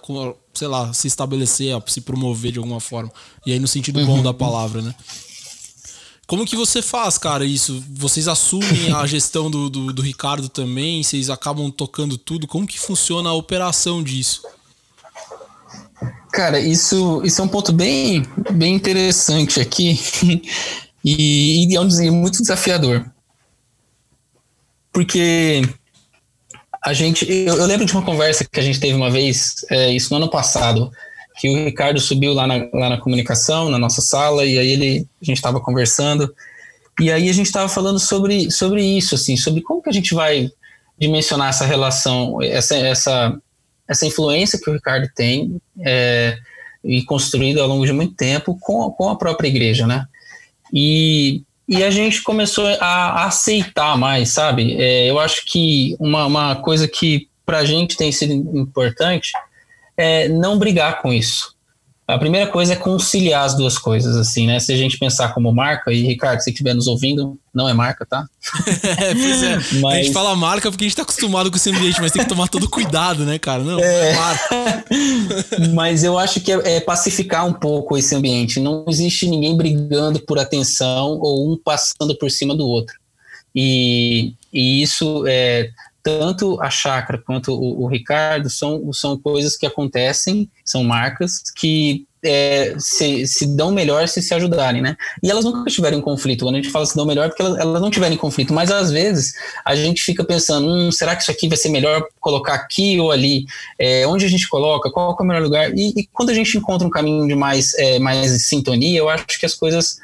sei lá, se estabelecer, a se promover de alguma forma. E aí no sentido bom da palavra, né? Como que você faz, cara, isso? Vocês assumem a gestão do, do, do, Ricardo também? Vocês acabam tocando tudo? Como que funciona a operação disso? Cara, isso, isso é um ponto bem, bem interessante aqui e, e é um muito desafiador. Porque a gente. Eu, eu, lembro de uma conversa que a gente teve uma vez, é, isso no ano passado, que o Ricardo subiu lá na, lá na comunicação, na nossa sala, e aí ele, a gente estava conversando, e aí a gente estava falando sobre, sobre isso, assim, sobre como que a gente vai dimensionar essa relação, essa, essa, essa influência que o Ricardo tem é, e construído ao longo de muito tempo com, com a própria igreja, né? E, e a gente começou a, a aceitar mais, sabe? É, eu acho que uma, uma coisa que para a gente tem sido importante é não brigar com isso. A primeira coisa é conciliar as duas coisas, assim, né? Se a gente pensar como marca, e Ricardo, se estiver nos ouvindo, não é marca, tá? pois é. Mas... A gente fala marca porque a gente tá acostumado com esse ambiente, mas tem que tomar todo cuidado, né, cara? Não, é, é marca. mas eu acho que é, é, pacificar um pouco esse ambiente. Não existe ninguém brigando por atenção ou um passando por cima do outro. E, e isso é tanto a chácara quanto o, o, Ricardo são, são coisas que acontecem, são marcas que é, se, se dão melhor se se ajudarem, né? E elas nunca tiveram conflito. Quando a gente fala se dão melhor, é porque elas, elas não tiverem conflito. Mas às vezes a gente fica pensando, hum, será que isso aqui vai ser melhor colocar aqui ou ali? É, onde a gente coloca? Qual é o melhor lugar? E, e, quando a gente encontra um caminho de mais, é, mais sintonia, eu acho que as coisas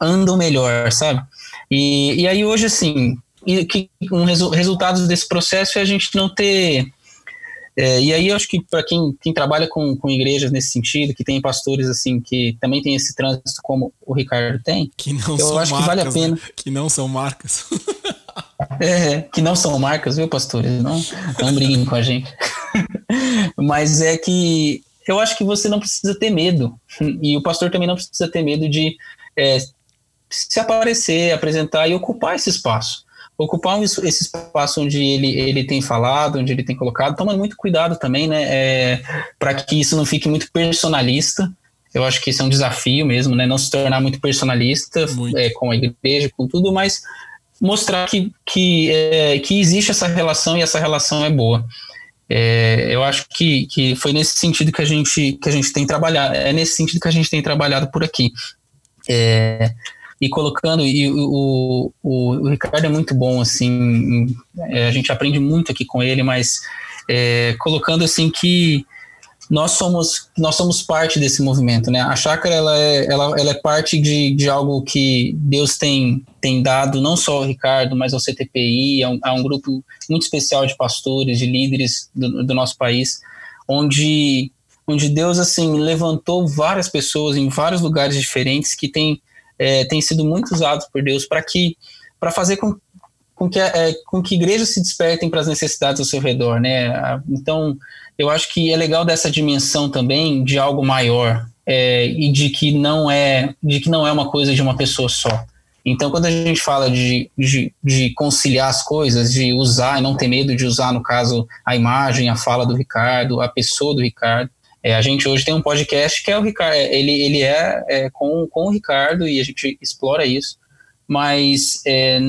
andam melhor, sabe? E, e aí hoje, assim, que um resu resultado desse processo é a gente não ter é, e aí eu acho que para quem, quem trabalha com, com igrejas nesse sentido, que tem pastores assim que também tem esse trânsito como o Ricardo tem, que não eu acho marcas, que vale a pena. Né? Que não são marcas. é, que não são marcas, viu, pastores? Não, não briguem com a gente. Mas é que eu acho que você não precisa ter medo. E o pastor também não precisa ter medo de é, se aparecer, apresentar e ocupar esse espaço ocupar esse espaço onde ele, ele tem falado, onde ele tem colocado, tomando muito cuidado também, né, é, para que isso não fique muito personalista. Eu acho que isso é um desafio mesmo, né, não se tornar muito personalista muito. É, com a igreja, com tudo, mas mostrar que, que, é, que existe essa relação e essa relação é boa. É, eu acho que, que foi nesse sentido que a gente que a gente tem trabalhado, é nesse sentido que a gente tem trabalhado por aqui. É, e colocando, e o, o, o, Ricardo é muito bom, assim, é, a gente aprende muito aqui com ele, mas é, colocando assim que nós somos nós somos parte desse movimento, né? A chácara ela é, ela, ela é parte de, de algo que Deus tem tem dado não só ao Ricardo, mas ao CTPI, a um, a um grupo muito especial de pastores, de líderes do, do nosso país, onde onde Deus assim levantou várias pessoas em vários lugares diferentes que têm é, tem sido muito usados por Deus para que para fazer com, com que é, com que igrejas se despertem para as necessidades ao seu redor, né? Então eu acho que é legal dessa dimensão também de algo maior é, e de que não é de que não é uma coisa de uma pessoa só. Então, quando a gente fala de, de, de, conciliar as coisas, de usar e não ter medo de usar, no caso, a imagem, a fala do Ricardo, a pessoa do Ricardo, é, a gente hoje tem um podcast que é o Ricardo, é, ele, ele é, é, com, com o Ricardo e a gente explora isso, mas, é,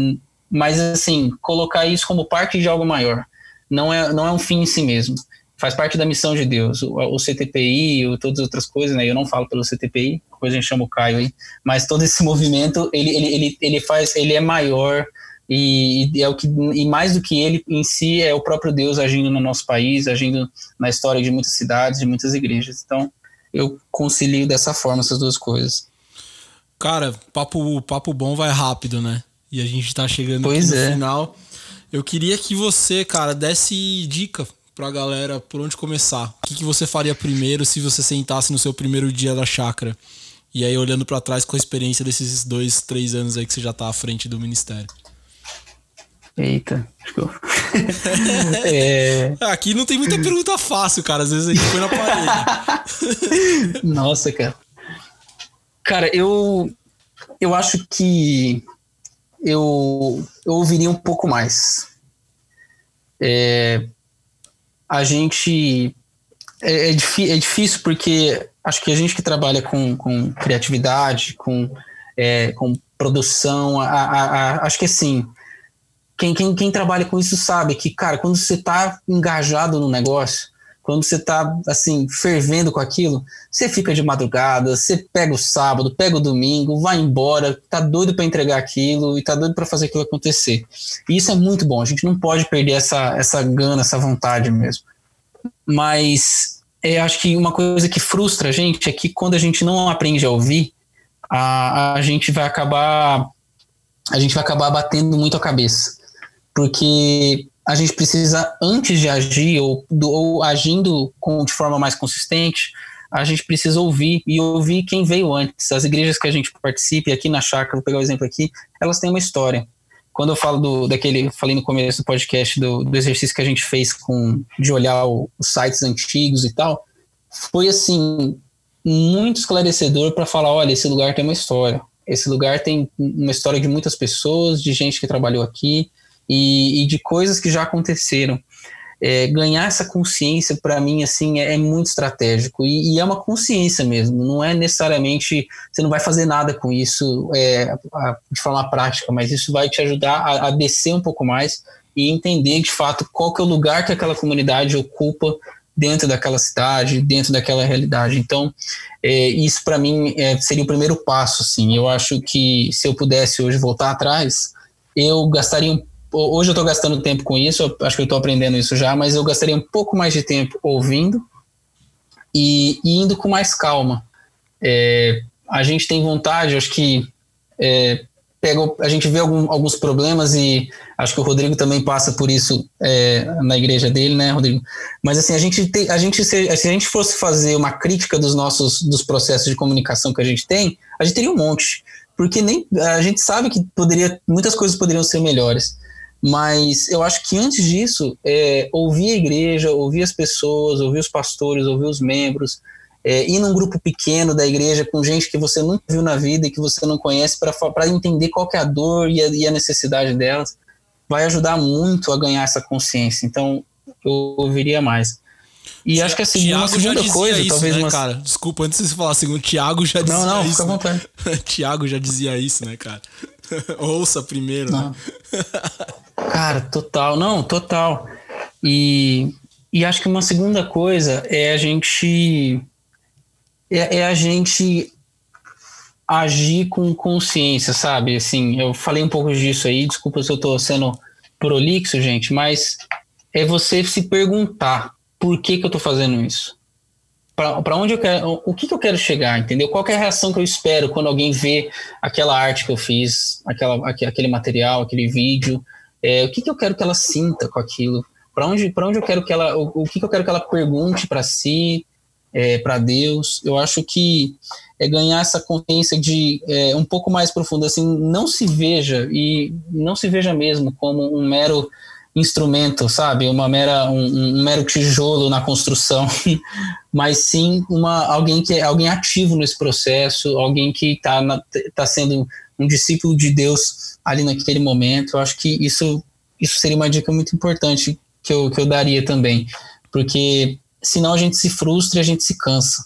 mas assim, colocar isso como parte de algo maior, não é, não é um fim em si mesmo faz parte da missão de Deus. O, o CTPI, o, todas as outras coisas, né? Eu não falo pelo CTPI, depois a gente chama o Caio aí, mas todo esse movimento, ele, ele, ele, ele faz, ele é maior e, e, é o que e mais do que ele em si é o próprio Deus agindo no nosso país, agindo na história de muitas cidades, de muitas igrejas. Então, eu concilio dessa forma essas duas coisas. Cara, papo papo bom vai rápido, né? E a gente tá chegando pois no é. final. Eu queria que você, cara, desse dica pra galera por onde começar. O que, que você faria primeiro se você sentasse no seu primeiro dia da chácara? E aí, olhando para trás com a experiência desses dois, três anos aí que você já tá à frente do ministério. Eita, é... Aqui não tem muita pergunta fácil, cara. Às vezes a gente põe na parede. Nossa, cara. Cara, eu, eu acho que eu, eu ouviria um pouco mais. É, a gente. É, é, é, difícil porque acho que a gente que trabalha com, com criatividade, com, é, com produção, a, a, a, acho que assim. Quem, quem, quem trabalha com isso sabe que, cara, quando você está engajado no negócio, quando você tá assim fervendo com aquilo, você fica de madrugada, você pega o sábado, pega o domingo, vai embora, tá doido para entregar aquilo e tá doido para fazer aquilo acontecer. E isso é muito bom. A gente não pode perder essa essa gana, essa vontade mesmo. Mas é, acho que uma coisa que frustra a gente é que quando a gente não aprende a ouvir, a, a gente vai acabar a gente vai acabar batendo muito a cabeça. Porque a gente precisa, antes de agir ou, ou agindo com, de forma mais consistente, a gente precisa ouvir e ouvir quem veio antes. As igrejas que a gente participa, e aqui na Chácara, vou pegar o um exemplo aqui, elas têm uma história. Quando eu falo do, daquele, falei no começo do podcast do, do exercício que a gente fez com de olhar o, os sites antigos e tal, foi assim muito esclarecedor para falar, olha, esse lugar tem uma história. Esse lugar tem uma história de muitas pessoas, de gente que trabalhou aqui, e, e de coisas que já aconteceram. É, ganhar essa consciência para mim assim é, é muito estratégico. E, e, é uma consciência mesmo. Não é necessariamente você não vai fazer nada com isso é, a, de forma prática mas isso vai te ajudar a, a, descer um pouco mais e entender de fato qual que é o lugar que aquela comunidade ocupa dentro daquela cidade dentro daquela realidade. Então é, isso para mim é, seria o primeiro passo assim. Eu acho que se eu pudesse hoje voltar atrás eu gastaria um hoje eu estou gastando tempo com isso, acho que eu estou aprendendo isso já, mas eu gastaria um pouco mais de tempo ouvindo e, e indo com mais calma. É, a gente tem vontade, acho que é, pega, a gente vê algum, alguns problemas e acho que o Rodrigo também passa por isso é, na igreja dele, né, Rodrigo? Mas assim, a gente, tem, a gente se, se, a gente fosse fazer uma crítica dos nossos dos processos de comunicação que a gente tem, a gente teria um monte, porque nem a gente sabe que poderia muitas coisas poderiam ser melhores. Mas eu acho que antes disso, é, ouvir a igreja, ouvir as pessoas, ouvir os pastores, ouvir os membros, é, ir num grupo pequeno da igreja com gente que você nunca viu na vida e que você não conhece para entender qual é a dor e a, e a, necessidade delas, vai ajudar muito a ganhar essa consciência. Então, eu ouviria mais. E acho que a segunda, segunda coisa, isso, talvez né, uma... cara? Desculpa, antes de você falar segundo, Tiago já dizia não, não, isso. Não, não, fica à vontade. Tiago já dizia isso, né, cara? Ouça primeiro, né? Cara, total, não, total. E, e acho que uma segunda coisa é a gente é, é, a gente agir com consciência, sabe? Assim, eu falei um pouco disso aí, desculpa se eu tô sendo prolixo, gente, mas é você se perguntar por que que eu tô fazendo isso? Para onde eu quero, o que que eu quero chegar, entendeu? Qual é a reação que eu espero quando alguém vê aquela arte que eu fiz, aquela, aquele material, aquele vídeo? É, o que que eu quero que ela sinta com aquilo? Para onde, onde eu quero que ela, o, o que que eu quero que ela pergunte para si, é, para Deus. Eu acho que é ganhar essa consciência de é, um pouco mais profunda, assim, não se veja e não se veja mesmo como um mero instrumento, sabe, uma mera um, um mero tijolo na construção, mas sim uma alguém que é alguém ativo nesse processo, alguém que está tá sendo um discípulo de Deus ali naquele momento. Eu acho que isso isso seria uma dica muito importante que eu, que eu daria também, porque senão a gente se frustra e a gente se cansa.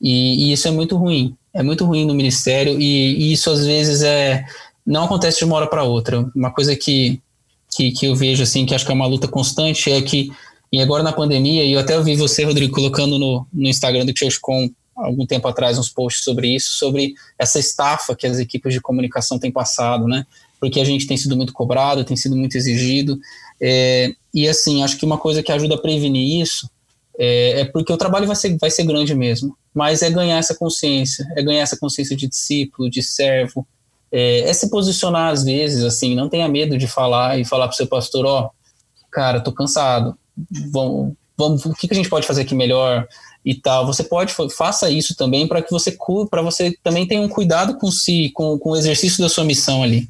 E, e, isso é muito ruim. É muito ruim no ministério e, e isso às vezes é não acontece de uma hora para outra. Uma coisa que, que, que, eu vejo assim, que acho que é uma luta constante, é que, e agora na pandemia, e eu até ouvi você, Rodrigo, colocando no, no Instagram do ChurchCon algum tempo atrás uns posts sobre isso, sobre essa estafa que as equipes de comunicação têm passado, né? Porque a gente tem sido muito cobrado, tem sido muito exigido. É, e assim, acho que uma coisa que ajuda a prevenir isso é, é, porque o trabalho vai ser, vai ser grande mesmo, mas é ganhar essa consciência, é ganhar essa consciência de discípulo, de servo, é, é se posicionar às vezes, assim, não tenha medo de falar e falar para o seu pastor, ó, oh, cara, tô cansado, vamos, vamos, o que, que a gente pode fazer aqui melhor e tal. Você pode, faça isso também para que você, para você também tenha um cuidado com si, com, com o exercício da sua missão ali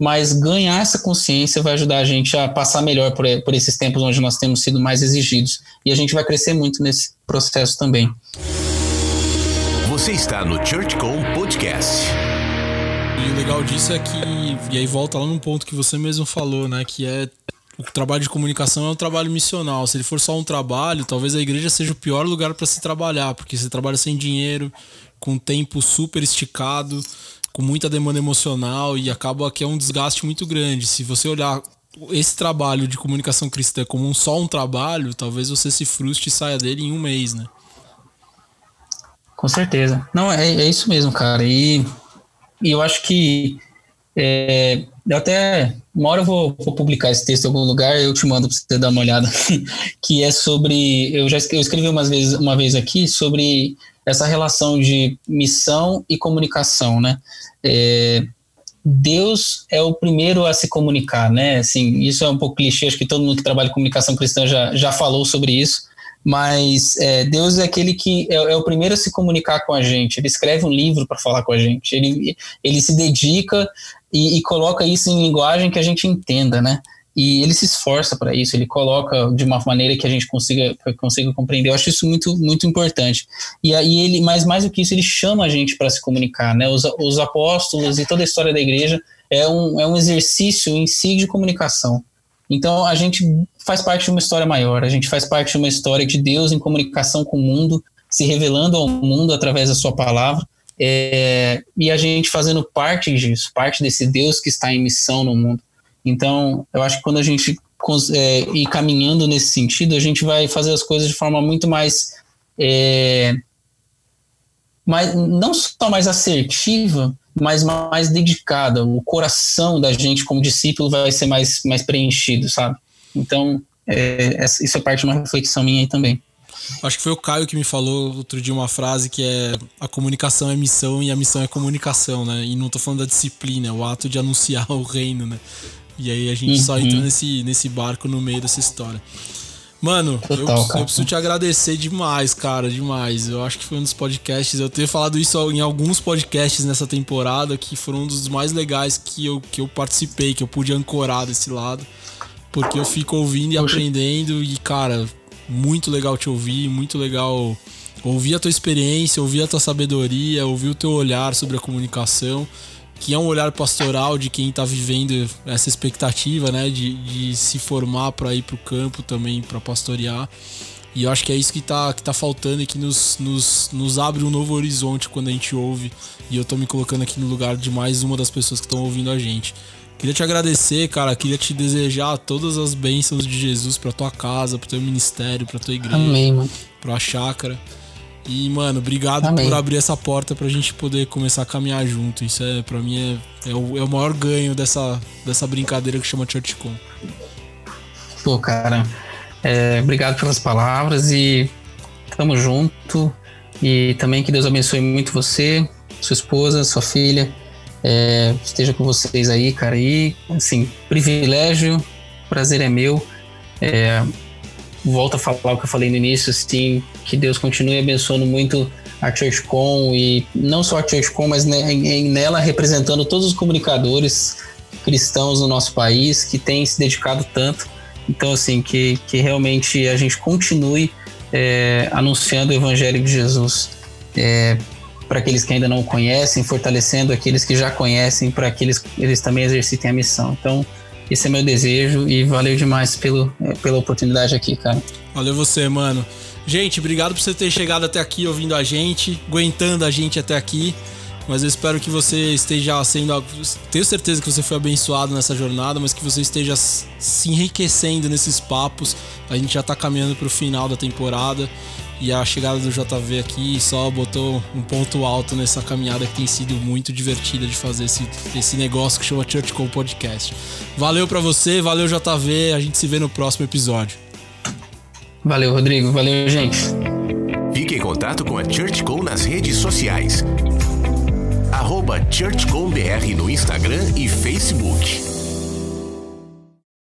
mas ganhar essa consciência vai ajudar a gente a passar melhor por, por esses tempos onde nós temos sido mais exigidos. E a gente vai crescer muito nesse processo também. Você está no ChurchCom Podcast. E o legal disso é que, e aí volta lá num ponto que você mesmo falou, né? Que é o trabalho de comunicação é um trabalho missional. Se ele for só um trabalho, talvez a igreja seja o pior lugar para se trabalhar, porque você trabalha sem dinheiro, com tempo super esticado com muita demanda emocional e acaba que é um desgaste muito grande. Se você olhar esse trabalho de comunicação cristã como um, só um trabalho, talvez você se frustre e saia dele em um mês, né? Com certeza. Não, é, é isso mesmo, cara. E, e eu acho que é, eu até uma hora eu vou, vou, publicar esse texto em algum lugar, eu te mando para você dar uma olhada, que é sobre eu já eu escrevi umas vezes uma vez aqui sobre essa relação de missão e comunicação, né? É, Deus é o primeiro a se comunicar, né? Assim, isso é um pouco clichê, acho que todo mundo que trabalha em comunicação cristã já, já falou sobre isso, mas é, Deus é aquele que é, é, o primeiro a se comunicar com a gente. Ele escreve um livro para falar com a gente, ele, ele se dedica e, e coloca isso em linguagem que a gente entenda, né? e ele se esforça para isso, ele coloca de uma maneira que a gente consiga, consiga compreender. Eu acho isso muito, muito importante. E aí ele, mas mais do que isso, ele chama a gente para se comunicar, né? Os, os apóstolos e toda a história da igreja é um, é um exercício em si de comunicação. Então a gente faz parte de uma história maior, a gente faz parte de uma história de Deus em comunicação com o mundo, se revelando ao mundo através da sua palavra. É, e a gente fazendo parte disso, parte desse Deus que está em missão no mundo. Então, eu acho que quando a gente é, ir caminhando nesse sentido, a gente vai fazer as coisas de forma muito mais. É, mais não só mais assertiva, mas mais dedicada. O coração da gente, como discípulo, vai ser mais, mais preenchido, sabe? Então, é, isso é parte de uma reflexão minha aí também. Acho que foi o Caio que me falou outro dia uma frase que é a comunicação é missão e a missão é comunicação, né? E não tô falando da disciplina, é o ato de anunciar o reino, né? E aí a gente uhum. só entra nesse, nesse barco no meio dessa história. Mano, Total, eu, eu, preciso te agradecer demais, cara, demais. Eu acho que foi um dos podcasts. Eu tenho falado isso em alguns podcasts nessa temporada, que foram um dos mais legais que eu, que eu participei, que eu pude ancorar desse lado. Porque eu fico ouvindo e aprendendo, e, cara, muito legal te ouvir, muito legal ouvir a tua experiência, ouvir a tua sabedoria, ouvir o teu olhar sobre a comunicação que é um olhar pastoral de quem está vivendo essa expectativa, né, de, de se formar para ir para o campo também para pastorear. E eu acho que é isso que está que tá faltando e que nos, nos, nos abre um novo horizonte quando a gente ouve. E eu estou me colocando aqui no lugar de mais uma das pessoas que estão ouvindo a gente. Queria te agradecer, cara. Queria te desejar todas as bênçãos de Jesus pra tua casa, pro teu ministério, pra tua igreja. Amém, mano. Pra chácara. E, mano, obrigado Amém. por abrir essa porta pra gente poder começar a caminhar junto. Isso é, pra mim, é, é, o, é o maior ganho dessa, dessa brincadeira que chama ChurchCon. Pô, cara, é, obrigado pelas palavras e tamo junto. E também que Deus abençoe muito você, sua esposa, sua filha. É, esteja com vocês aí, cara. E, assim, privilégio, prazer é meu. É, volto a falar o que eu falei no início, assim, que Deus continue abençoando muito a ChurchCon e não só a ChurchCon, mas em- nela representando todos os comunicadores cristãos no nosso país que têm se dedicado tanto. Então, assim, que, que realmente a gente continue é, anunciando o Evangelho de Jesus é, para aqueles que ainda não conhecem, fortalecendo aqueles que já conhecem, para que eles, eles também exercitem a missão. Então, esse é meu desejo e valeu demais pelo, é, pela oportunidade aqui, cara. Valeu você, mano. Gente, obrigado por você ter chegado até aqui ouvindo a gente, aguentando a gente até aqui. Mas eu espero que você esteja sendo. Tenho certeza que você foi abençoado nessa jornada, mas que você esteja se enriquecendo nesses papos. A gente já tá caminhando pro final da temporada. E a chegada do JV aqui só botou um ponto alto nessa caminhada que tem sido muito divertida de fazer esse, esse negócio que chama Church Com Podcast. Valeu pra você, valeu JV, a gente se vê no próximo episódio. Valeu, Rodrigo. Valeu, gente. Fique em contato com a ChurchCom nas redes sociais. Arroba ChurchComBR no Instagram e Facebook.